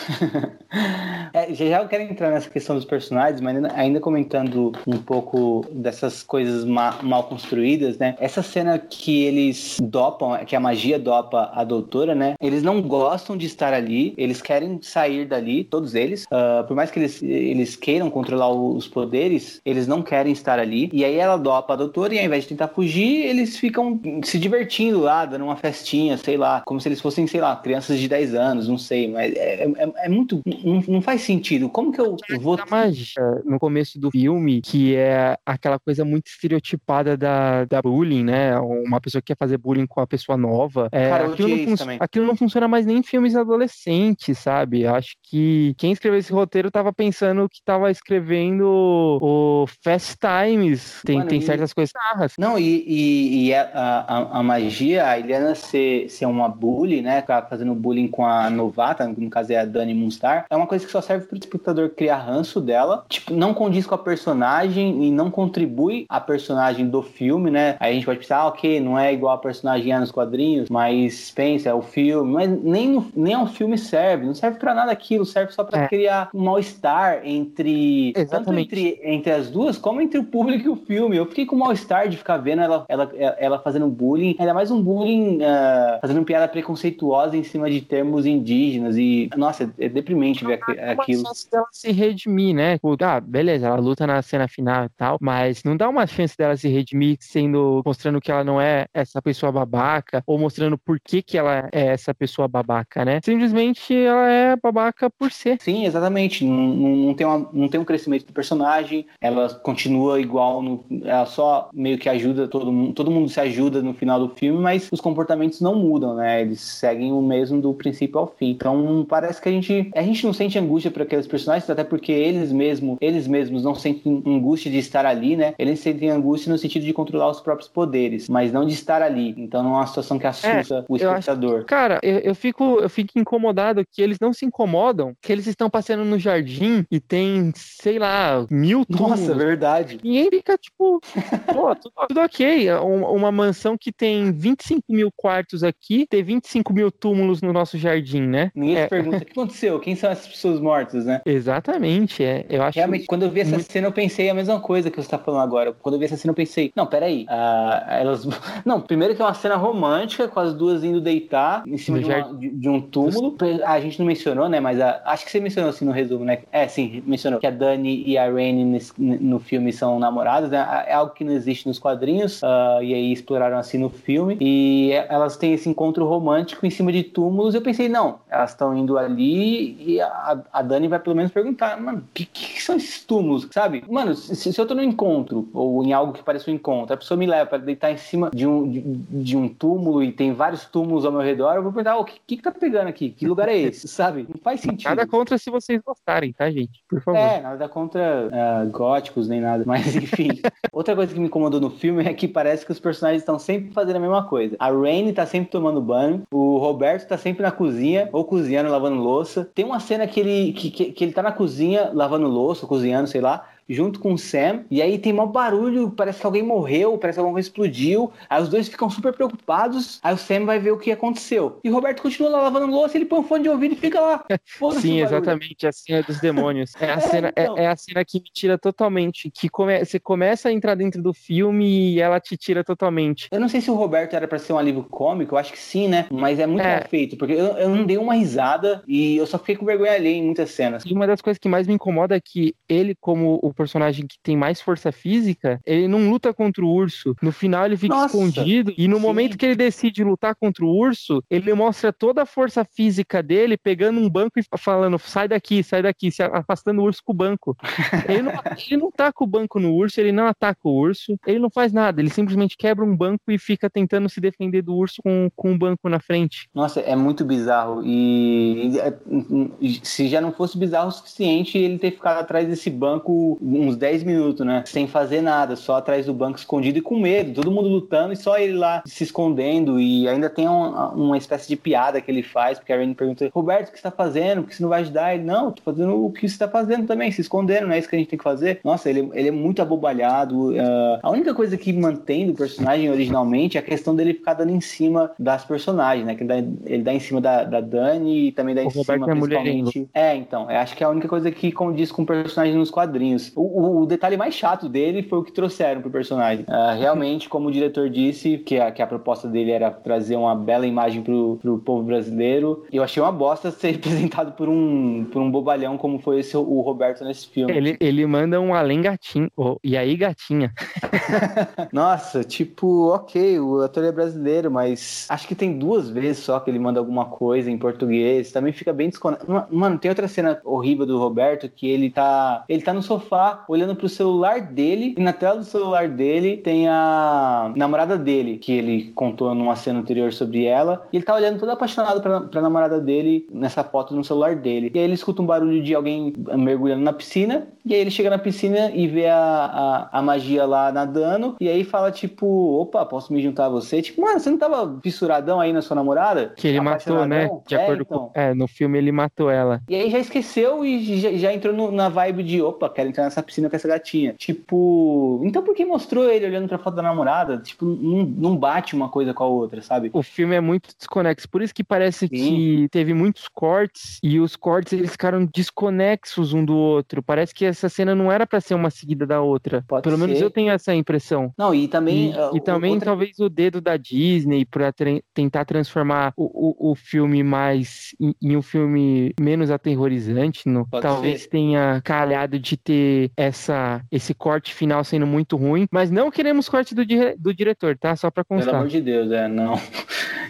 é, já, já eu quero entrar nessa questão dos personagens, mas ainda, ainda comentando um pouco dessas coisas ma, mal construídas, né? Essa cena que eles dopam, que a magia dopa a doutora, né? Eles não gostam de estar ali, eles querem sair dali, todos eles. Uh, por mais que eles, eles queiram controlar os poderes, eles não querem estar ali. E aí ela dopa a doutora e ao invés de tentar fugir, eles ficam se divertindo lá, dando uma festinha, sei lá, como se eles fossem, sei lá, crianças de 10 anos, não sei, mas é, é, é muito. Não, não, faz sentido. Como que eu, vou. Magia no começo do filme, que é aquela coisa muito estereotipada da, da bullying, né? Uma pessoa que quer fazer bullying com a pessoa nova. É, Cara, aquilo, não aquilo não funciona mais nem em filmes adolescentes, sabe? Acho que quem escreveu esse roteiro tava pensando que tava escrevendo o Fast Times. Tem, Mano, tem certas coisas. Não, e, e, e a, a, a, magia, a Eliana ser, ser uma bully, né? Fazendo bullying com a novata, no caso é a Dani Moonstar, é uma coisa que só serve pro espectador criar ranço dela. Tipo, não condiz com a personagem e não contribui a personagem do filme, né? Aí a gente pode pensar, ah, ok, não é igual a personagem nos quadrinhos, mas pensa, é o filme. Mas nem, nem ao filme serve, não serve para nada aquilo, serve só para é. criar um mal-estar entre. Exatamente. Tanto entre, entre as duas, como entre o público e o filme. Eu fiquei com mal-estar de ficar vendo ela, ela, ela fazendo bullying, ainda mais um bullying uh, fazendo piada preconceituosa em cima de termos indígenas. E, nossa, é deprimente ver aquilo. Não dela se redimir, né? Tipo, ah, beleza, ela luta na cena final e tal, mas não dá uma chance dela se redimir sendo mostrando que ela não é essa pessoa babaca ou mostrando por que, que ela é essa pessoa babaca, né? Simplesmente ela é babaca por ser. Sim, exatamente. Não, não, tem, uma, não tem um crescimento do personagem, ela continua igual, no, ela só meio que ajuda todo mundo, todo mundo se ajuda no final do filme, mas os comportamentos não mudam, né? Eles seguem o mesmo do princípio ao fim. Então parece que a gente, a gente não sente angústia por aqueles personagens, até porque eles mesmos, eles mesmos não sentem angústia de estar ali, né? Eles sentem angústia no sentido de controlar os próprios poderes, mas não de estar ali. Então não é uma situação que assusta é, o espectador. Acho, cara, eu, eu, fico, eu fico incomodado que eles não se incomodam, que eles estão passeando no jardim e tem, sei lá, mil túmulos. Nossa, verdade. E aí fica tipo, pô, tudo, tudo ok. É uma mansão que tem 25 mil quartos aqui, ter 25 mil túmulos no nosso jardim, né? Ninguém é. se pergunta o que aconteceu, quem são essas pessoas mortas, né? Exatamente, é. Eu acho Realmente, quando eu vi essa muito... cena, eu pensei a mesma coisa que você tá falando agora. Quando eu vi essa cena, eu pensei, não, peraí. Uh, elas. Não, primeiro que é uma cena romântica, com as duas indo deitar em cima de, uma, de, de, um túmulo. A gente não mencionou, né? Mas a... acho que você mencionou assim no resumo, né? É, sim, mencionou que a Dani e a Rainy no filme são namoradas, né? É algo que não existe nos quadrinhos. Uh, e aí exploraram assim no filme. E elas têm esse encontro romântico em cima de túmulos. Eu pensei, não, elas estão indo ali e a, a Dani vai pelo menos perguntar, mano, o que, que, são esses túmulos, sabe? Mano, se, se, eu tô no encontro, ou em algo que parece um encontro, a pessoa me leva para deitar em cima de um, de, de, um túmulo e tem vários túmulos ao meu redor, eu vou perguntar, o oh, que, que, tá pegando aqui? Que lugar é esse, sabe? Não faz sentido. Nada contra se vocês gostarem, tá, gente? Por favor. É, nada contra uh, góticos nem nada, mas enfim. Outra coisa que me incomodou no filme é que parece que os personagens estão sempre fazendo a mesma coisa. A Rainy tá sempre tomando banho, o Roberto tá sempre na cozinha, ou cozinhando, lavando louça. Tem uma cena que ele, que, que, que ele tá na cozinha, lavando louça, cozinhando, sei lá, junto com o Sam. E aí tem mau barulho, parece que alguém morreu, parece que alguma coisa explodiu. Aí os dois ficam super preocupados. Aí o Sam vai ver o que aconteceu. E o Roberto continua lá lavando louça, ele põe um fone de ouvido e fica lá. Sim, exatamente. A cena dos demônios. É a, é, cena, é, então. é, é, a cena que me tira totalmente. Que come, você começa a entrar dentro do filme e ela te tira totalmente. Eu não sei se o Roberto era para ser um alívio cômico, eu acho que sim, né? Mas é muito é. mal feito, porque eu, eu não dei uma risada e eu só fiquei com vergonha alheia em muitas cenas. E uma das coisas que mais me incomoda é que ele, como o personagem que tem mais força física, ele não luta contra o urso. No final ele fica Nossa, escondido e no sim. momento que ele decide lutar contra o urso, ele mostra toda a força física dele pegando um banco e falando: sai daqui, sai daqui, se afastando o urso com o banco. ele, não, ele não taca o banco no urso, ele não ataca o urso, ele não faz nada, ele simplesmente quebra um banco e fica tentando se defender do urso com, com um banco na frente. Nossa, é muito bizarro. E se já não fosse bizarro o suficiente ele ter ficado atrás desse banco uns 10 10 minutos, né? Sem fazer nada, só atrás do banco escondido e com medo, todo mundo lutando e só ele lá se escondendo. E ainda tem uma, uma espécie de piada que ele faz, porque a Rain pergunta: Roberto, o que você tá fazendo? Por que você não vai ajudar? Ele: Não, tô fazendo o que você tá fazendo também, se escondendo, não é isso que a gente tem que fazer. Nossa, ele, ele é muito abobalhado. Uh, a única coisa que mantém do personagem originalmente é a questão dele ficar dando em cima das personagens, né? Que ele dá, ele dá em cima da, da Dani e também dá em o cima, Roberto é principalmente. É, então, eu acho que é a única coisa que condiz com o personagem nos quadrinhos. Mas o, o, detalhe mais chato dele foi o que trouxeram pro personagem. Uh, realmente, como o diretor disse, que a, que a proposta dele era trazer uma bela imagem pro, pro povo brasileiro, eu achei uma bosta ser representado por um, por um bobalhão como foi esse o Roberto nesse filme. Ele, ele manda um além gatinho. Oh, e aí, gatinha? Nossa, tipo, ok, o ator é brasileiro, mas acho que tem duas vezes só que ele manda alguma coisa em português. Também fica bem desconectado. Mano, tem outra cena horrível do Roberto que ele tá. Ele tá no sofá olhando pro celular dele, e na tela do celular dele tem a namorada dele, que ele contou numa cena anterior sobre ela. E ele tá olhando todo apaixonado pra, pra namorada dele nessa foto no celular dele. E aí ele escuta um barulho de alguém mergulhando na piscina. E aí ele chega na piscina e vê a, a, a magia lá nadando. E aí fala, tipo, opa, posso me juntar a você? Tipo, mano, você não tava fissuradão aí na sua namorada? Que ele matou, né? De é, acordo então. com. É, no filme ele matou ela. E aí já esqueceu e já, já entrou no, na vibe de, opa, quero entrar nessa piscina com essa gatinha. Tipo, então por que mostrou ele olhando pra foto da namorada? Tipo, não, não bate uma coisa com a outra, sabe? O filme é muito desconexo. Por isso que parece Sim. que teve muitos cortes e os cortes eles ficaram desconexos um do outro. Parece que essa cena não era para ser uma seguida da outra. Pode Pelo ser. menos eu tenho essa impressão. Não, e também. E, uh, e também outra... talvez o dedo da Disney para tentar transformar o, o, o filme mais em, em, um filme menos aterrorizante. No, talvez ser. tenha calhado de ter essa, esse corte final sendo muito ruim. Mas não queremos corte do, do diretor, tá? Só pra constar. Pelo amor de Deus, é, não.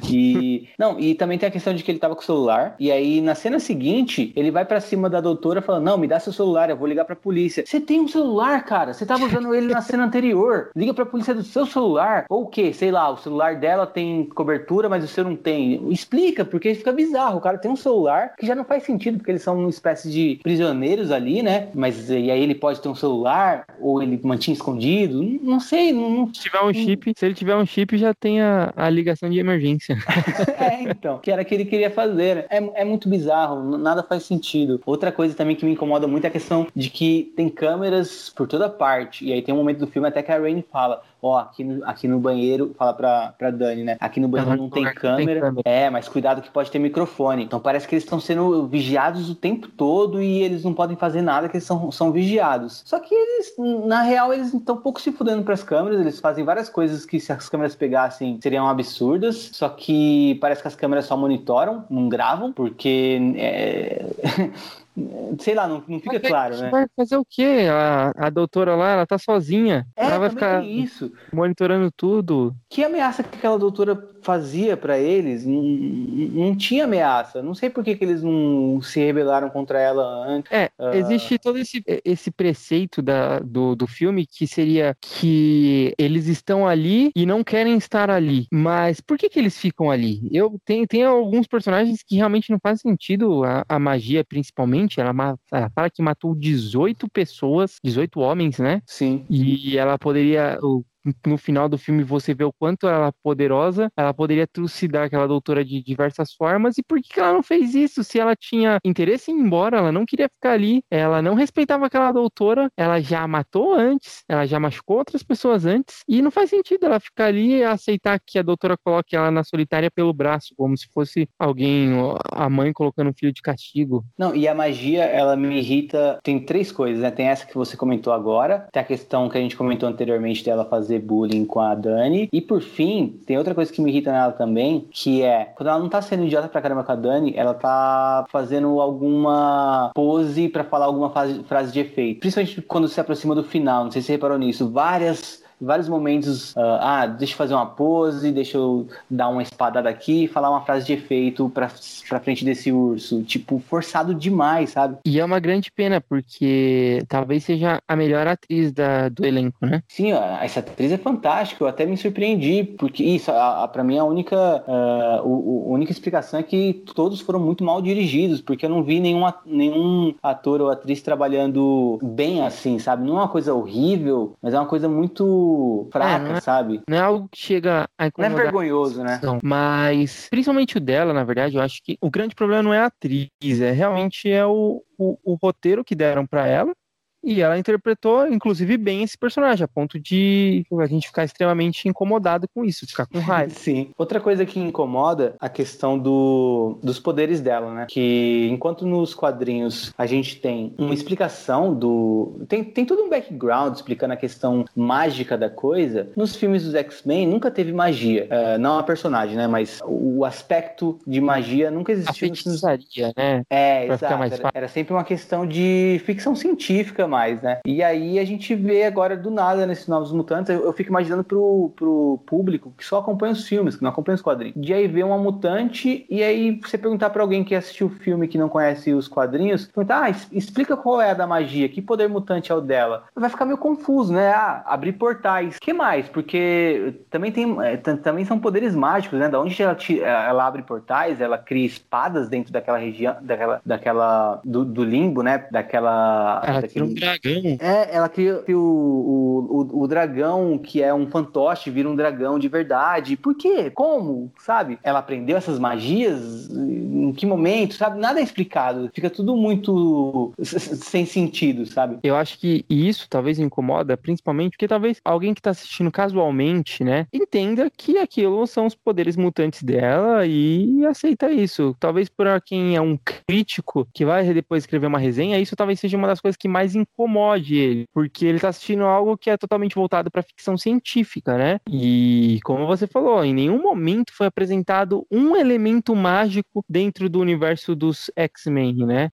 E não, e também tem a questão de que ele tava com o celular e aí na cena seguinte, ele vai para cima da doutora falando: "Não, me dá seu celular, eu vou ligar para polícia". Você tem um celular, cara? Você tava usando ele na cena anterior. Liga para polícia do seu celular ou o quê? Sei lá, o celular dela tem cobertura, mas o seu não tem. Explica, porque fica bizarro. O cara tem um celular que já não faz sentido porque eles são uma espécie de prisioneiros ali, né? Mas e aí ele pode ter um celular ou ele mantinha escondido? Não sei, não, se tiver um chip, se ele tiver um chip já tem a, a ligação de emergência. é, então, que era o que ele queria fazer. É, é muito bizarro, nada faz sentido. Outra coisa também que me incomoda muito é a questão de que tem câmeras por toda parte. E aí tem um momento do filme até que a Rain fala: ó, aqui no, aqui no banheiro, fala pra, pra Dani, né? Aqui no banheiro não, não tem, câmera, tem câmera. É, mas cuidado que pode ter microfone. Então parece que eles estão sendo vigiados o tempo todo e eles não podem fazer nada que eles são, são vigiados. Só que eles, na real, eles estão um pouco se fudendo pras câmeras, eles fazem várias coisas que se as câmeras pegassem seriam absurdas, só que parece que as câmeras só monitoram, não gravam, porque é... sei lá, não, não fica Mas claro, né? Vai fazer o quê? A, a doutora lá, ela tá sozinha. É, ela vai ficar isso. monitorando tudo. Que ameaça que aquela doutora fazia para eles? Não, não, tinha ameaça. Não sei por que, que eles não se rebelaram contra ela antes. É, uh... existe todo esse, esse preceito da, do, do filme que seria que eles estão ali e não querem estar ali. Mas por que, que eles ficam ali? Eu tenho, tenho alguns personagens que realmente não faz sentido, a, a magia principalmente ela, ela fala que matou 18 pessoas, 18 homens, né? Sim. E ela poderia. O no final do filme você vê o quanto ela é poderosa, ela poderia trucidar aquela doutora de diversas formas, e por que ela não fez isso? Se ela tinha interesse em ir embora, ela não queria ficar ali, ela não respeitava aquela doutora, ela já matou antes, ela já machucou outras pessoas antes, e não faz sentido ela ficar ali e aceitar que a doutora coloque ela na solitária pelo braço, como se fosse alguém, a mãe colocando um filho de castigo. Não, e a magia, ela me irrita, tem três coisas, né? Tem essa que você comentou agora, tem a questão que a gente comentou anteriormente dela fazer fazer bullying com a Dani. E por fim, tem outra coisa que me irrita nela também, que é quando ela não tá sendo idiota pra caramba com a Dani, ela tá fazendo alguma pose para falar alguma frase, de efeito. Principalmente quando se aproxima do final, não sei se você reparou nisso. Várias vários momentos, uh, ah, deixa eu fazer uma pose, deixa eu dar uma espadada aqui e falar uma frase de efeito pra, pra frente desse urso. Tipo, forçado demais, sabe? E é uma grande pena, porque talvez seja a melhor atriz da, do elenco, né? Sim, essa atriz é fantástica, eu até me surpreendi, porque isso, a, a, pra mim, a única, uh, o, a única explicação é que todos foram muito mal dirigidos, porque eu não vi nenhum, nenhum ator ou atriz trabalhando bem assim, sabe? Não é uma coisa horrível, mas é uma coisa muito fraca, é, não é, sabe? Não é algo que chega a incomodar. Não é vergonhoso, né? Mas, principalmente o dela, na verdade, eu acho que o grande problema não é a atriz, é realmente é o, o, o roteiro que deram para ela E ela interpretou, inclusive, bem esse personagem, a ponto de a gente ficar extremamente incomodado com isso, ficar com raiva. Sim. Outra coisa que incomoda a questão do, dos poderes dela, né? Que enquanto nos quadrinhos a gente tem uma explicação do. Tem, tem todo um background explicando a questão mágica da coisa, nos filmes dos X-Men nunca teve magia. Uh, não a personagem, né? Mas o aspecto de magia nunca existiu. A feitiçaria, né? É, pra exato. Era, era sempre uma questão de ficção científica mais, né? E aí a gente vê agora do nada nesses Novos Mutantes, eu, eu fico imaginando pro, pro público que só acompanha os filmes, que não acompanha os quadrinhos. De aí ver uma mutante e aí você perguntar para alguém que assistiu o filme que não conhece os quadrinhos, perguntar, ah, explica qual é a da magia, que poder mutante é o dela. Vai ficar meio confuso, né? Ah, abrir portais. que mais? Porque também tem é, também são poderes mágicos, né? Da onde ela, ela abre portais, ela cria espadas dentro daquela região, daquela, daquela do, do limbo, né? Daquela. Ela daquele... dragão. É, ela cria o, o, o, o, dragão que é um fantoche, vira um dragão de verdade. Por quê? Como? Sabe? Ela aprendeu essas magias? Em que momento? Sabe? Nada é explicado. Fica tudo muito sem sentido, sabe? Eu acho que isso talvez incomoda, principalmente porque talvez alguém que tá assistindo casualmente, né, entenda que aquilo são os poderes mutantes dela e aceita isso. Talvez para quem é um crítico que vai depois escrever uma resenha, isso talvez seja uma das coisas que mais incomode ele, porque ele tá assistindo algo que é totalmente voltado para ficção científica, né? E como você falou, em nenhum momento foi apresentado um elemento mágico dentro do universo dos X-Men, né?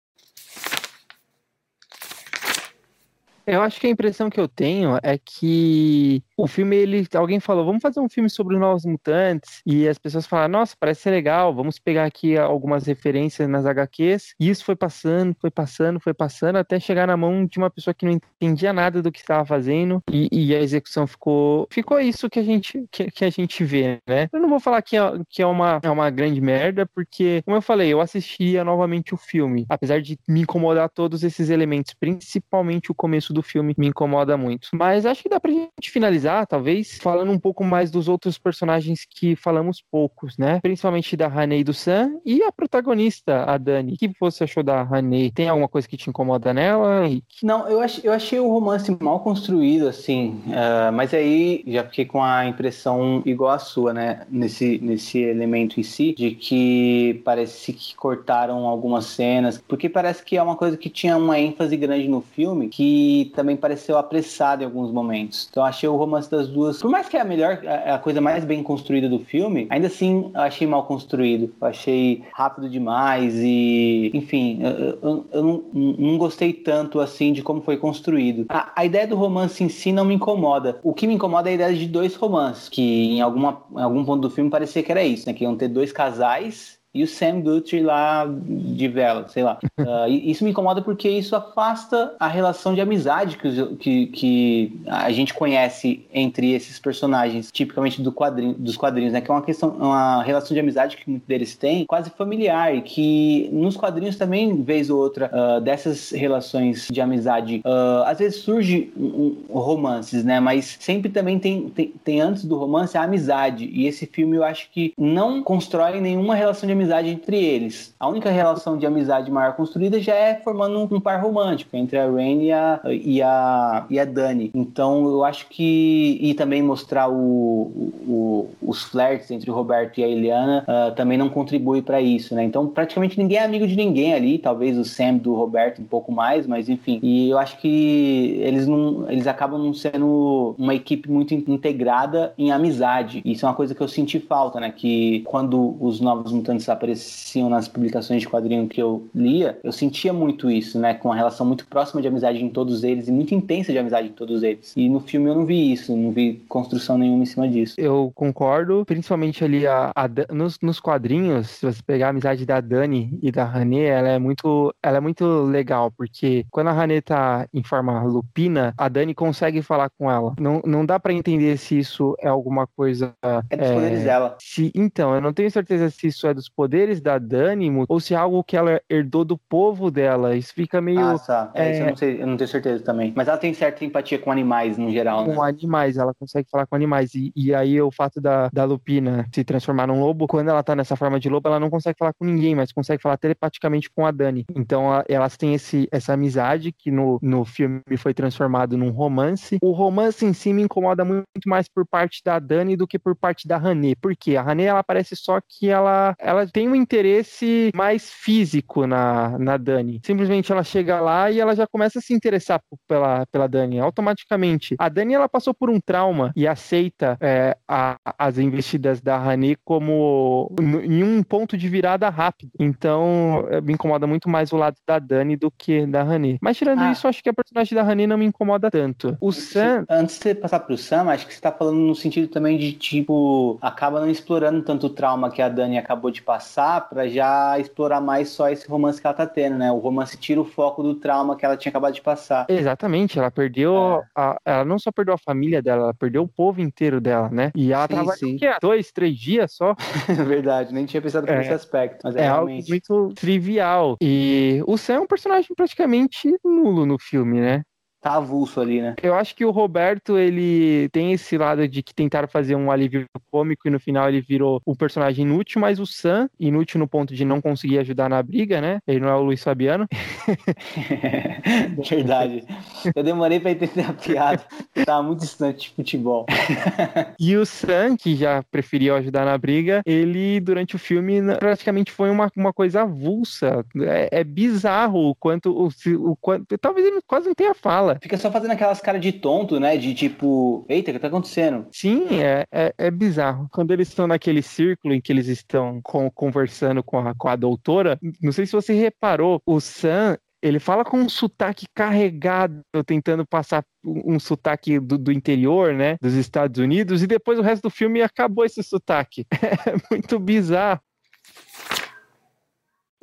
Eu acho que a impressão que eu tenho é que o filme, ele, alguém falou, vamos fazer um filme sobre os novos mutantes, e as pessoas falaram, nossa, parece ser legal, vamos pegar aqui algumas referências nas HQs, e isso foi passando, foi passando, foi passando, até chegar na mão de uma pessoa que não entendia nada do que estava fazendo, e, e, a execução ficou, ficou isso que a gente, que, que, a gente vê, né? Eu não vou falar que é, que é, uma, é uma grande merda, porque, como eu falei, eu assistia novamente o filme, apesar de me incomodar todos esses elementos, principalmente o começo do filme me incomoda muito. Mas acho que dá pra gente finalizar talvez, falando um pouco mais dos outros personagens que falamos poucos, né? Principalmente da Hanei e do Sam e a protagonista, a Dani. O que você achou da Hanei? Tem alguma coisa que te incomoda nela? Não, eu, ach, eu achei o romance mal construído, assim. Uh, mas aí já fiquei com a impressão igual a sua, né? Nesse, nesse elemento em si, de que parece que cortaram algumas cenas, porque parece que é uma coisa que tinha uma ênfase grande no filme, que também pareceu apressado em alguns momentos. Então achei o romance das duas, por mais que é a melhor, a coisa mais bem construída do filme, ainda assim achei mal construído. Achei rápido demais e, enfim, eu, eu, eu não, não, gostei tanto assim de como foi construído. A, a, ideia do romance em si não me incomoda. O que me incomoda é a ideia de dois romances, que em, alguma, em algum ponto do filme parecia que era isso, né? Que iam ter dois casais e o Sam Guthrie lá de vela, sei lá. Uh, isso me incomoda porque isso afasta a relação de amizade que, que, que, a gente conhece entre esses personagens, tipicamente do quadrinho, dos quadrinhos, né? Que é uma questão, uma relação de amizade que muitos deles têm, quase familiar, e que nos quadrinhos também, vez ou outra, uh, dessas relações de amizade, uh, às vezes surge um, um, romances, né? Mas sempre também tem, tem, tem antes do romance a amizade. E esse filme eu acho que não constrói nenhuma relação de amizade amizade entre eles. A única relação de amizade maior construída já é formando um, um par romântico entre a Rain e a, e a, e a Dani. Então eu acho que. E também mostrar o, o, os flertes entre o Roberto e a Eliana uh, também não contribui para isso, né? Então praticamente ninguém é amigo de ninguém ali. Talvez o Sam do Roberto um pouco mais, mas enfim. E eu acho que eles não. Eles acabam não sendo uma equipe muito integrada em amizade. Isso é uma coisa que eu senti falta, né? Que quando os Novos Mutantes apareciam nas publicações de quadrinho que eu lia, eu sentia muito isso, né? Com uma relação muito próxima de amizade em todos eles e muito intensa de amizade em todos eles. E no filme eu não vi isso, não vi construção nenhuma em cima disso. Eu concordo, principalmente ali a, a nos, nos, quadrinhos, se você pegar a amizade da Dani e da Hané, ela é muito, ela é muito legal, porque quando a Hané tá em forma lupina, a Dani consegue falar com ela. Não, não dá para entender se isso é alguma coisa. É dos é, poderes dela. Se, então, eu não tenho certeza se isso é dos poderes poderes da Dani ou se é algo que ela herdou do povo dela. Isso fica meio. Ah, tá. É, é... Isso eu não, sei, eu não tenho certeza também. Mas ela tem certa empatia com animais no geral, né? Com animais, ela consegue falar com animais. E, e aí o fato da, da Lupina se transformar num lobo, quando ela tá nessa forma de lobo, ela não consegue falar com ninguém, mas consegue falar telepaticamente com a Dani. Então elas têm esse, essa amizade que no, no filme foi transformado num romance. O romance em si me incomoda muito mais por parte da Dani do que por parte da Hané. Por quê? A Hané, ela parece só que ela, ela tem um interesse mais físico na, na Dani. Simplesmente ela chega lá e ela já começa a se interessar pela, pela Dani, automaticamente. A Dani, ela passou por um trauma e aceita é, a, as investidas da Hané como em um ponto de virada rápido. Então, me incomoda muito mais o lado da Dani do que da Hané. Mas tirando ah. isso, acho que a personagem da Hané não me incomoda tanto. O Sam... Antes de você passar pro Sam, acho que você tá falando no sentido também de, tipo, acaba não explorando tanto o trauma que a Dani acabou de passar para já explorar mais só esse romance que ela tá tendo, né? O romance tira o foco do trauma que ela tinha acabado de passar. Exatamente, ela perdeu. É. A, ela não só perdeu a família dela, ela perdeu o povo inteiro dela, né? E ela sim, trabalhou sim. Que, dois, três dias só. Verdade, nem tinha pensado é, nesse aspecto. Mas é, é realmente... algo muito trivial. E o Sam é um personagem praticamente nulo no filme, né? Tá avulso ali, né? Eu acho que o Roberto, ele tem esse lado de que tentaram fazer um alívio cômico e no final ele virou um personagem inútil, mas o Sam, inútil no ponto de não conseguir ajudar na briga, né? Ele não é o Luiz Fabiano. Verdade. Eu demorei pra entender a piada. Tava muito distante de futebol. e o Sam, que já preferiu ajudar na briga, ele, durante o filme, praticamente foi uma, uma coisa avulsa. É, é bizarro o quanto, o, o quanto. Talvez ele quase não tenha fala. Fica só fazendo aquelas caras de tonto, né? De tipo, eita, o que tá acontecendo? Sim, é, é, é bizarro. Quando eles estão naquele círculo em que eles estão com, conversando com a, com a doutora, não sei se você reparou, o Sam, ele fala com um sotaque carregado, tentando passar um sotaque do, do, interior, né, dos Estados Unidos, e depois o resto do filme acabou esse sotaque. É muito bizarro.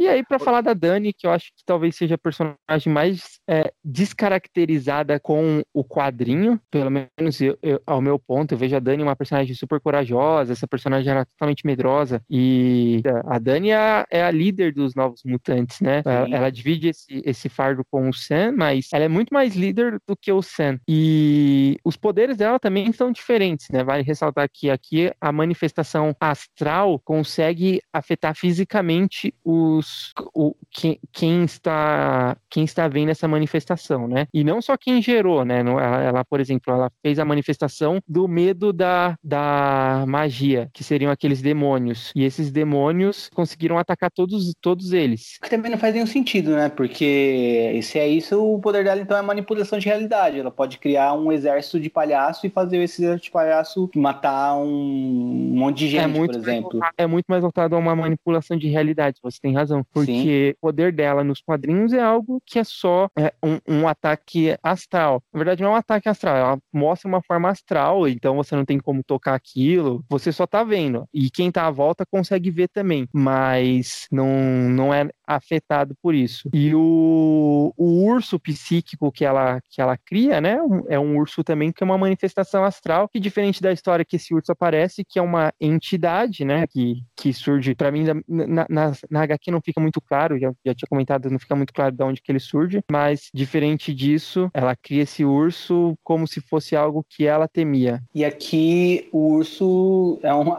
E aí, para falar da Dani, que eu acho que talvez seja a personagem mais é, descaracterizada com o quadrinho, pelo menos eu, eu, ao meu ponto, eu vejo a Dani uma personagem super corajosa, essa personagem era totalmente medrosa, e a Dani é a, é a líder dos Novos Mutantes, né? Ela, ela, divide esse, esse fardo com o Sam, mas ela é muito mais líder do que o Sam. E os poderes dela também são diferentes, né? Vale ressaltar que aqui a manifestação astral consegue afetar fisicamente os os o, quem, quem, está quem está vendo essa manifestação, né? E não só quem gerou, né? Ela, ela, por exemplo, ela fez a manifestação do medo da, da magia, que seriam aqueles demônios. E esses demônios conseguiram atacar todos, todos eles. Que também não faz nenhum sentido, né? Porque se é isso, o poder dela então é manipulação de realidade. Ela pode criar um exército de palhaço e fazer esse exército de palhaço matar um monte de é gente, é por exemplo. é muito mais voltado a uma manipulação de realidade, você tem razão porque Sim. o poder dela nos quadrinhos é algo que é só é, um, um, ataque astral. Na verdade, não é um ataque astral, ela mostra uma forma astral, então você não tem como tocar aquilo, você só tá vendo. E quem tá à volta consegue ver também, mas não, não é afetado por isso. E o, o urso psíquico que ela, que ela cria, né, é um urso também que é uma manifestação astral, que diferente da história que esse urso aparece, que é uma entidade, né, que, que surge, para mim, na, na, na HQ não fica muito claro, já, já tinha comentado, não fica muito claro de onde que ele surge, mas diferente disso, ela cria esse urso como se fosse algo que ela temia. E aqui o urso é um.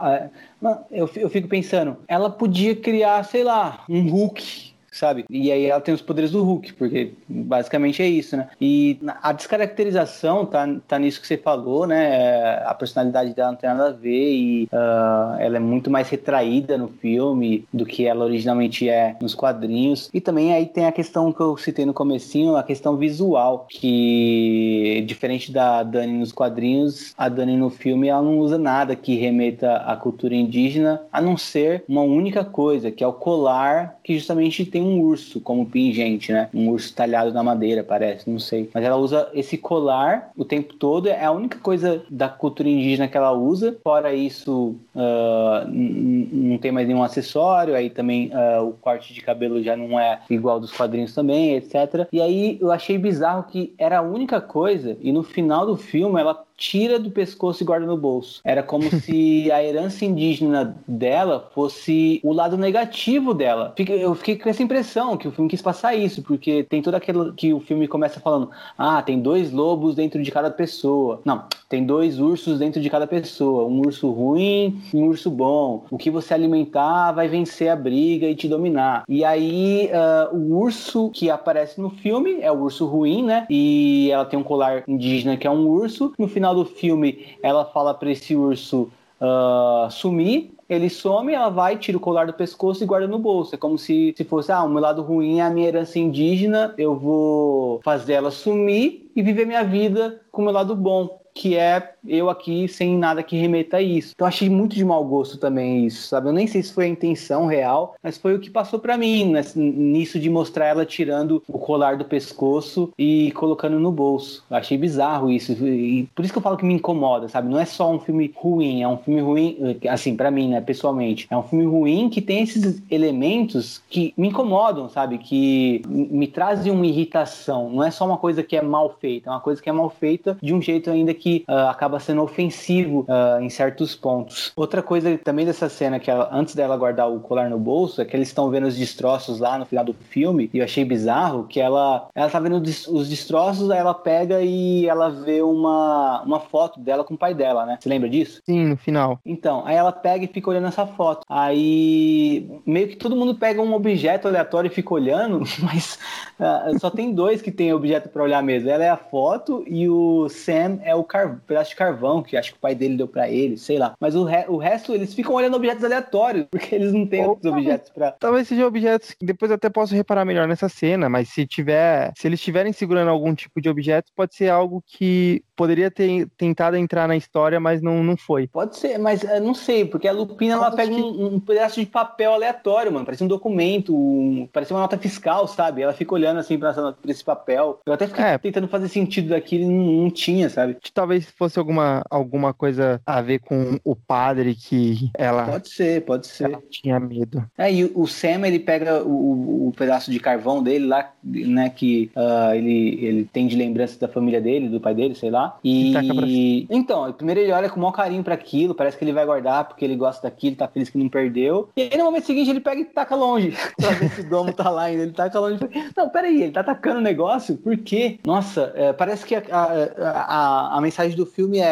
Eu, eu fico pensando, ela podia criar, sei lá, um Hulk sabe? E aí ela tem os poderes do Hulk, porque basicamente é isso, né? E a descaracterização tá, tá nisso que você falou, né? A personalidade dela não tem nada a ver e uh, ela é muito mais retraída no filme do que ela originalmente é nos quadrinhos. E também aí tem a questão que eu citei no comecinho, a questão visual, que diferente da Dani nos quadrinhos, a Dani no filme ela não usa nada que remeta à cultura indígena, a não ser uma única coisa, que é o colar que justamente tem um urso como pingente, né? Um urso talhado na madeira, parece, não sei. Mas ela usa esse colar o tempo todo, é a única coisa da cultura indígena que ela usa. Fora isso, uh, não tem mais nenhum acessório, aí também uh, o corte de cabelo já não é igual dos quadrinhos também, etc. E aí eu achei bizarro que era a única coisa, e no final do filme ela tira do pescoço e guarda no bolso. Era como se a herança indígena dela fosse o lado negativo dela. Eu fiquei com essa impressão que o filme quis passar isso, porque tem todo aquilo que o filme começa falando: ah, tem dois lobos dentro de cada pessoa. Não, tem dois ursos dentro de cada pessoa. Um urso ruim um urso bom. O que você alimentar vai vencer a briga e te dominar. E aí, uh, o urso que aparece no filme é o urso ruim, né? E ela tem um colar indígena que é um urso. No final do filme, ela fala para esse urso uh, sumir. Ele some, ela vai, tira o colar do pescoço e guarda no bolso. É como se, se fosse, ah, o meu lado ruim é a minha herança indígena, eu vou fazer ela sumir e viver minha vida com o meu lado bom que é eu aqui sem nada que remeta a isso. Então achei muito de mau gosto também isso, sabe? Eu nem sei se foi a intenção real, mas foi o que passou para mim né? nisso de mostrar ela tirando o colar do pescoço e colocando no bolso. Eu achei bizarro isso e por isso que eu falo que me incomoda, sabe? Não é só um filme ruim, é um filme ruim, assim, para mim, né, pessoalmente. É um filme ruim que tem esses elementos que me incomodam, sabe? Que me trazem uma irritação. Não é só uma coisa que é mal feita, é uma coisa que é mal feita de um jeito ainda que que uh, acaba sendo ofensivo uh, em certos pontos. Outra coisa também dessa cena, que ela, antes dela guardar o colar no bolso, é que eles estão vendo os destroços lá no final do filme, e eu achei bizarro que ela, ela tá vendo os destroços, aí ela pega e ela vê uma, uma foto dela com o pai dela, né? Você lembra disso? Sim, no final. Então, aí ela pega e fica olhando essa foto. Aí meio que todo mundo pega um objeto aleatório e fica olhando, mas uh, só tem dois que tem objeto para olhar mesmo. Ela é a foto e o Sam é o car... pedaço de carvão que acho que o pai dele deu para ele, sei lá. Mas o, re... o resto, eles ficam olhando objetos aleatórios, porque eles não têm outros objetos para. Talvez sejam objetos que depois eu até posso reparar melhor nessa cena, mas se tiver. Se eles estiverem segurando algum tipo de objeto, pode ser algo que poderia ter tentado entrar na história, mas não, não foi. Pode ser, mas eu não sei, porque a Lupina ela pega que... um, um, pedaço de papel aleatório, mano. Parece um documento, um... parece uma nota fiscal, sabe? Ela fica olhando assim pra, pra esse papel. Eu até fiquei é. tentando fazer sentido daquilo e não, não tinha, sabe? Talvez fosse alguma, alguma coisa a ver com o padre que ela. Pode ser, pode ser. tinha medo. É, e o Sam ele pega o, o pedaço de carvão dele lá, né? Que uh, ele, ele tem de lembrança da família dele, do pai dele, sei lá. E, então, primeiro ele olha com o maior carinho para aquilo, parece que ele vai guardar porque ele gosta daquilo, tá feliz que não perdeu. E aí no momento seguinte ele pega e taca longe, pra ver se o domo tá lá ainda. Ele taca longe. Não, peraí, ele tá atacando o negócio? Por quê? Nossa, é, parece que a, a, a, a mensagem do filme é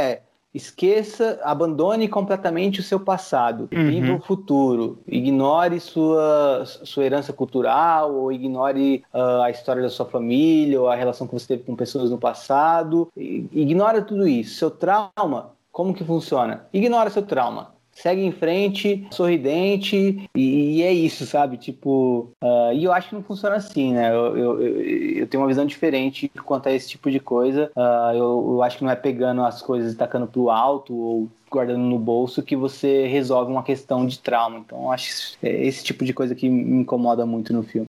Esqueça, abandone completamente o seu passado, uhum. viva o futuro, ignore sua, sua herança cultural, ou ignore uh, a história da sua família, ou a relação que você teve com pessoas no passado. Ignora tudo isso. Seu trauma, como que funciona? Ignora seu trauma segue em frente, sorridente, e, e é isso, sabe? Tipo, uh, e eu acho que não funciona assim, né? Eu, eu, eu, tenho uma visão diferente quanto a esse tipo de coisa. Uh, eu, eu acho que não é pegando as coisas e tacando pro alto ou guardando no bolso que você resolve uma questão de trauma. Então, acho esse tipo de coisa que me incomoda muito no filme.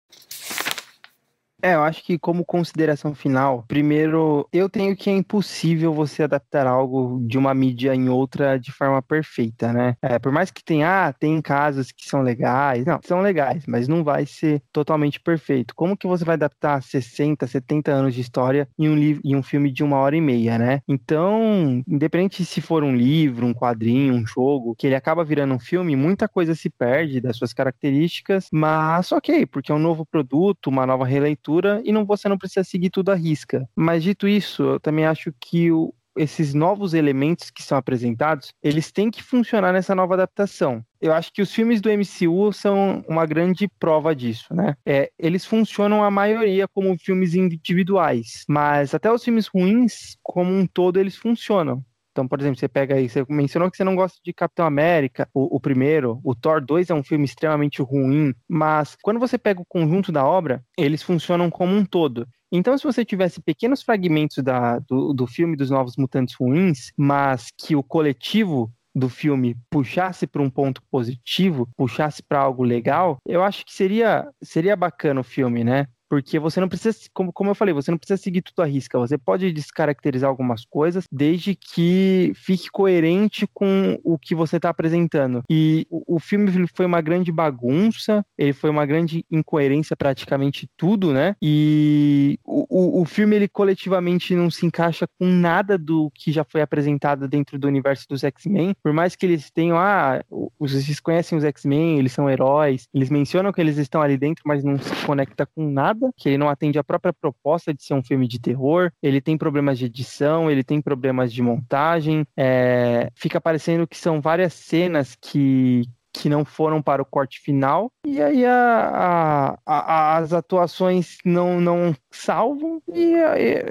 É, eu acho que como consideração final, primeiro, eu tenho que é impossível você adaptar algo de uma mídia em outra de forma perfeita, né? É, por mais que tenha, ah, tem casos que são legais, não, são legais, mas não vai ser totalmente perfeito. Como que você vai adaptar 60, 70 anos de história em um, livro, em um filme de uma hora e meia, né? Então, independente se for um livro, um quadrinho, um jogo, que ele acaba virando um filme, muita coisa se perde das suas características, mas ok, porque é um novo produto, uma nova releitura e não você não precisa seguir tudo à risca. Mas dito isso, eu também acho que o, esses novos elementos que são apresentados, eles têm que funcionar nessa nova adaptação. Eu acho que os filmes do MCU são uma grande prova disso, né? É, eles funcionam a maioria como filmes individuais, mas até os filmes ruins, como um todo, eles funcionam. Então, por exemplo, você pega aí, você mencionou que você não gosta de Capitão América, o, o, primeiro, o Thor 2 é um filme extremamente ruim, mas quando você pega o conjunto da obra, eles funcionam como um todo. Então, se você tivesse pequenos fragmentos da, do, do filme dos Novos Mutantes ruins, mas que o coletivo do filme puxasse para um ponto positivo, puxasse para algo legal, eu acho que seria seria bacana o filme, né? Porque você não precisa, como, como eu falei, você não precisa seguir tudo à risca. Você pode descaracterizar algumas coisas, desde que fique coerente com o que você está apresentando. E o, o filme foi uma grande bagunça, ele foi uma grande incoerência praticamente tudo, né? E o, o, o filme ele coletivamente não se encaixa com nada do que já foi apresentado dentro do universo dos X-Men. Por mais que eles tenham, ah, vocês conhecem os X-Men, eles são heróis, eles mencionam que eles estão ali dentro, mas não se conecta com nada, que ele não atende a própria proposta de ser um filme de terror. Ele tem problemas de edição, ele tem problemas de montagem. É, fica parecendo que são várias cenas que, que não foram para o corte final. E aí a, a, a, as atuações não, não salvam. E,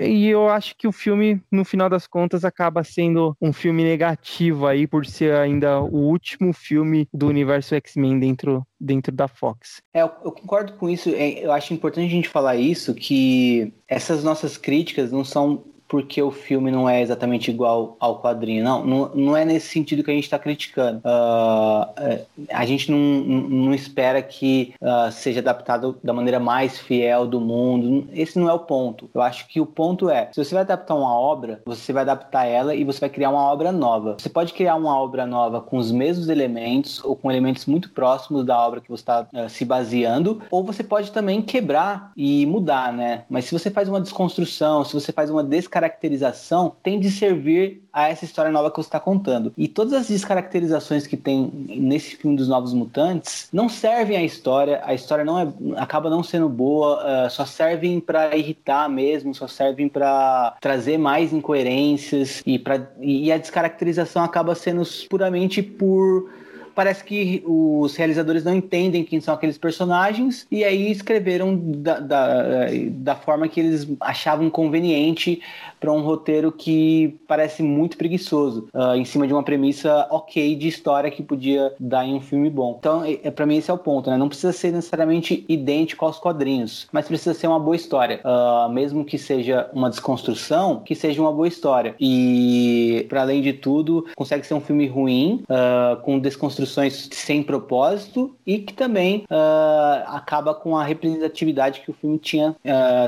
e, eu acho que o filme, no final das contas, acaba sendo um filme negativo aí, por ser ainda o último filme do universo X-Men dentro, dentro da Fox. É, eu, eu concordo com isso. É, eu acho importante a gente falar isso, que essas nossas críticas não são porque o filme não é exatamente igual ao quadrinho. Não, não, não é nesse sentido que a gente está criticando. Uh, a gente não, não espera que uh, seja adaptado da maneira mais fiel do mundo. Esse não é o ponto. Eu acho que o ponto é, se você vai adaptar uma obra, você vai adaptar ela e você vai criar uma obra nova. Você pode criar uma obra nova com os mesmos elementos ou com elementos muito próximos da obra que você está uh, se baseando, ou você pode também quebrar e mudar, né? Mas se você faz uma desconstrução, se você faz uma descaracterização descaracterização tem de servir a essa história nova que você está contando. E todas as descaracterizações que tem nesse filme dos Novos Mutantes não servem à história, a história não é, acaba não sendo boa, uh, só servem para irritar mesmo, só servem para trazer mais incoerências e, pra, e a descaracterização acaba sendo puramente por parece que os realizadores não entendem quem são aqueles personagens e aí escreveram da, da, da forma que eles achavam conveniente para um roteiro que parece muito preguiçoso, uh, em cima de uma premissa ok de história que podia dar em um filme bom. Então, é, para mim, esse é o ponto, né? Não precisa ser necessariamente idêntico aos quadrinhos, mas precisa ser uma boa história. Uh, mesmo que seja uma desconstrução, que seja uma boa história. E, para além de tudo, consegue ser um filme ruim, uh, com desconstruções sem propósito e que também acaba com a representatividade que o filme tinha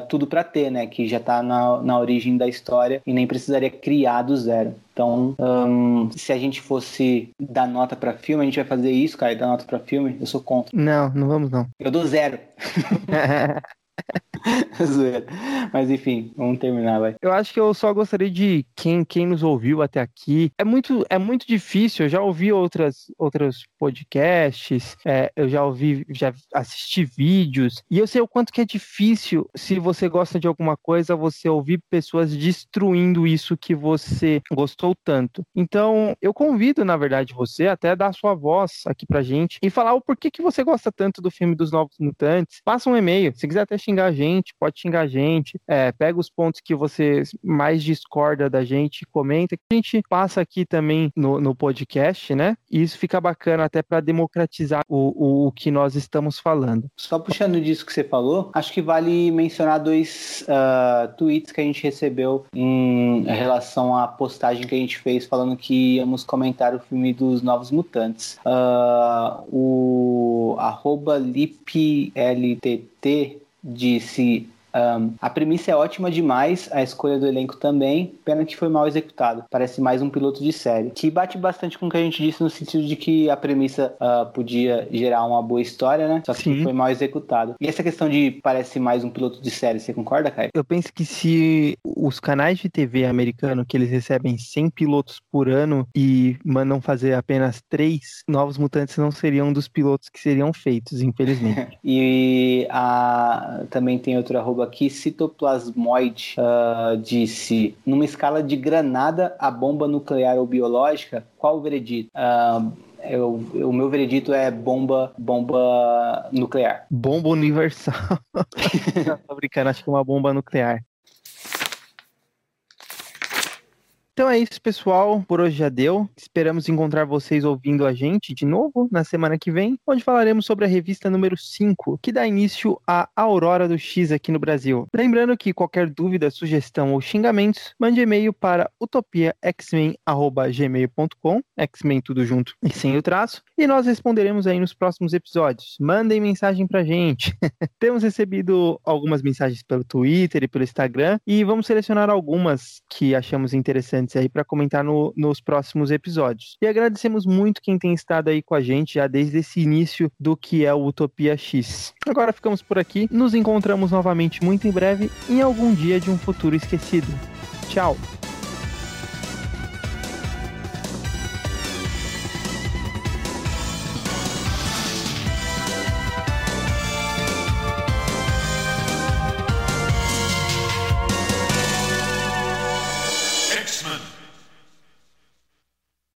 tudo para ter, né? Que já está na, na origem da história história e nem precisaria criar do zero. Então, um, se a gente fosse dar nota para filme, a gente vai fazer isso, cara, dar nota para filme. Eu sou contra. Não, não vamos não. Eu dou zero. Mas enfim, vamos terminar, vai. Eu acho que eu só gostaria de quem, quem nos ouviu até aqui. É muito, é muito difícil. Eu já ouvi outras, outros podcasts, é, eu já ouvi, já assisti vídeos, e eu sei o quanto que é difícil, se você gosta de alguma coisa, você ouvir pessoas destruindo isso que você gostou tanto. Então, eu convido, na verdade, você até dar sua voz aqui pra gente e falar o porquê que você gosta tanto do filme dos Novos Mutantes. Passa um e-mail. Se quiser até xingar a gente, pode xingar a gente. É, pega os pontos que você mais discorda da gente, comenta. A gente passa aqui também no, no podcast, né? E isso fica bacana até para democratizar o, o, o, que nós estamos falando. Só puxando disso que você falou, acho que vale mencionar dois uh, tweets que a gente recebeu em relação à postagem que a gente fez falando que íamos comentar o filme dos Novos Mutantes. Uh, o arroba lipltt disse um, a premissa é ótima demais, a escolha do elenco também, pena que foi mal executado. Parece mais um piloto de série. Que bate bastante com o que a gente disse no sentido de que a premissa uh, podia gerar uma boa história, né? Só que Sim. foi mal executado. E essa questão de parece mais um piloto de série, você concorda, Caio? Eu penso que se os canais de TV americano que eles recebem 100 pilotos por ano e mandam fazer apenas três novos mutantes não seriam um dos pilotos que seriam feitos, infelizmente. e a... também tem outro arroba aqui, citoplasmoide, uh, disse: numa escala de granada a bomba nuclear ou biológica, qual o veredito? Uh, eu, o meu veredito é bomba, bomba nuclear. Bomba universal. Tô brincando, acho que é uma bomba nuclear. Então é isso, pessoal. Por hoje já deu. Esperamos encontrar vocês ouvindo a gente de novo na semana que vem, onde falaremos sobre a revista número 5, que dá início à Aurora do X aqui no Brasil. Lembrando que qualquer dúvida, sugestão ou xingamentos, mande e-mail para utopiaxmen@gmail.com, X-Men tudo junto e sem o traço, e nós responderemos aí nos próximos episódios. Mandem mensagem pra gente. Temos recebido algumas mensagens pelo Twitter e pelo Instagram e vamos selecionar algumas que achamos aí para comentar no, nos próximos episódios. E agradecemos muito quem tem estado aí com a gente já desde esse início do que é o Utopia X. Agora ficamos por aqui, nos encontramos novamente muito em breve em algum dia de um futuro esquecido. Tchau!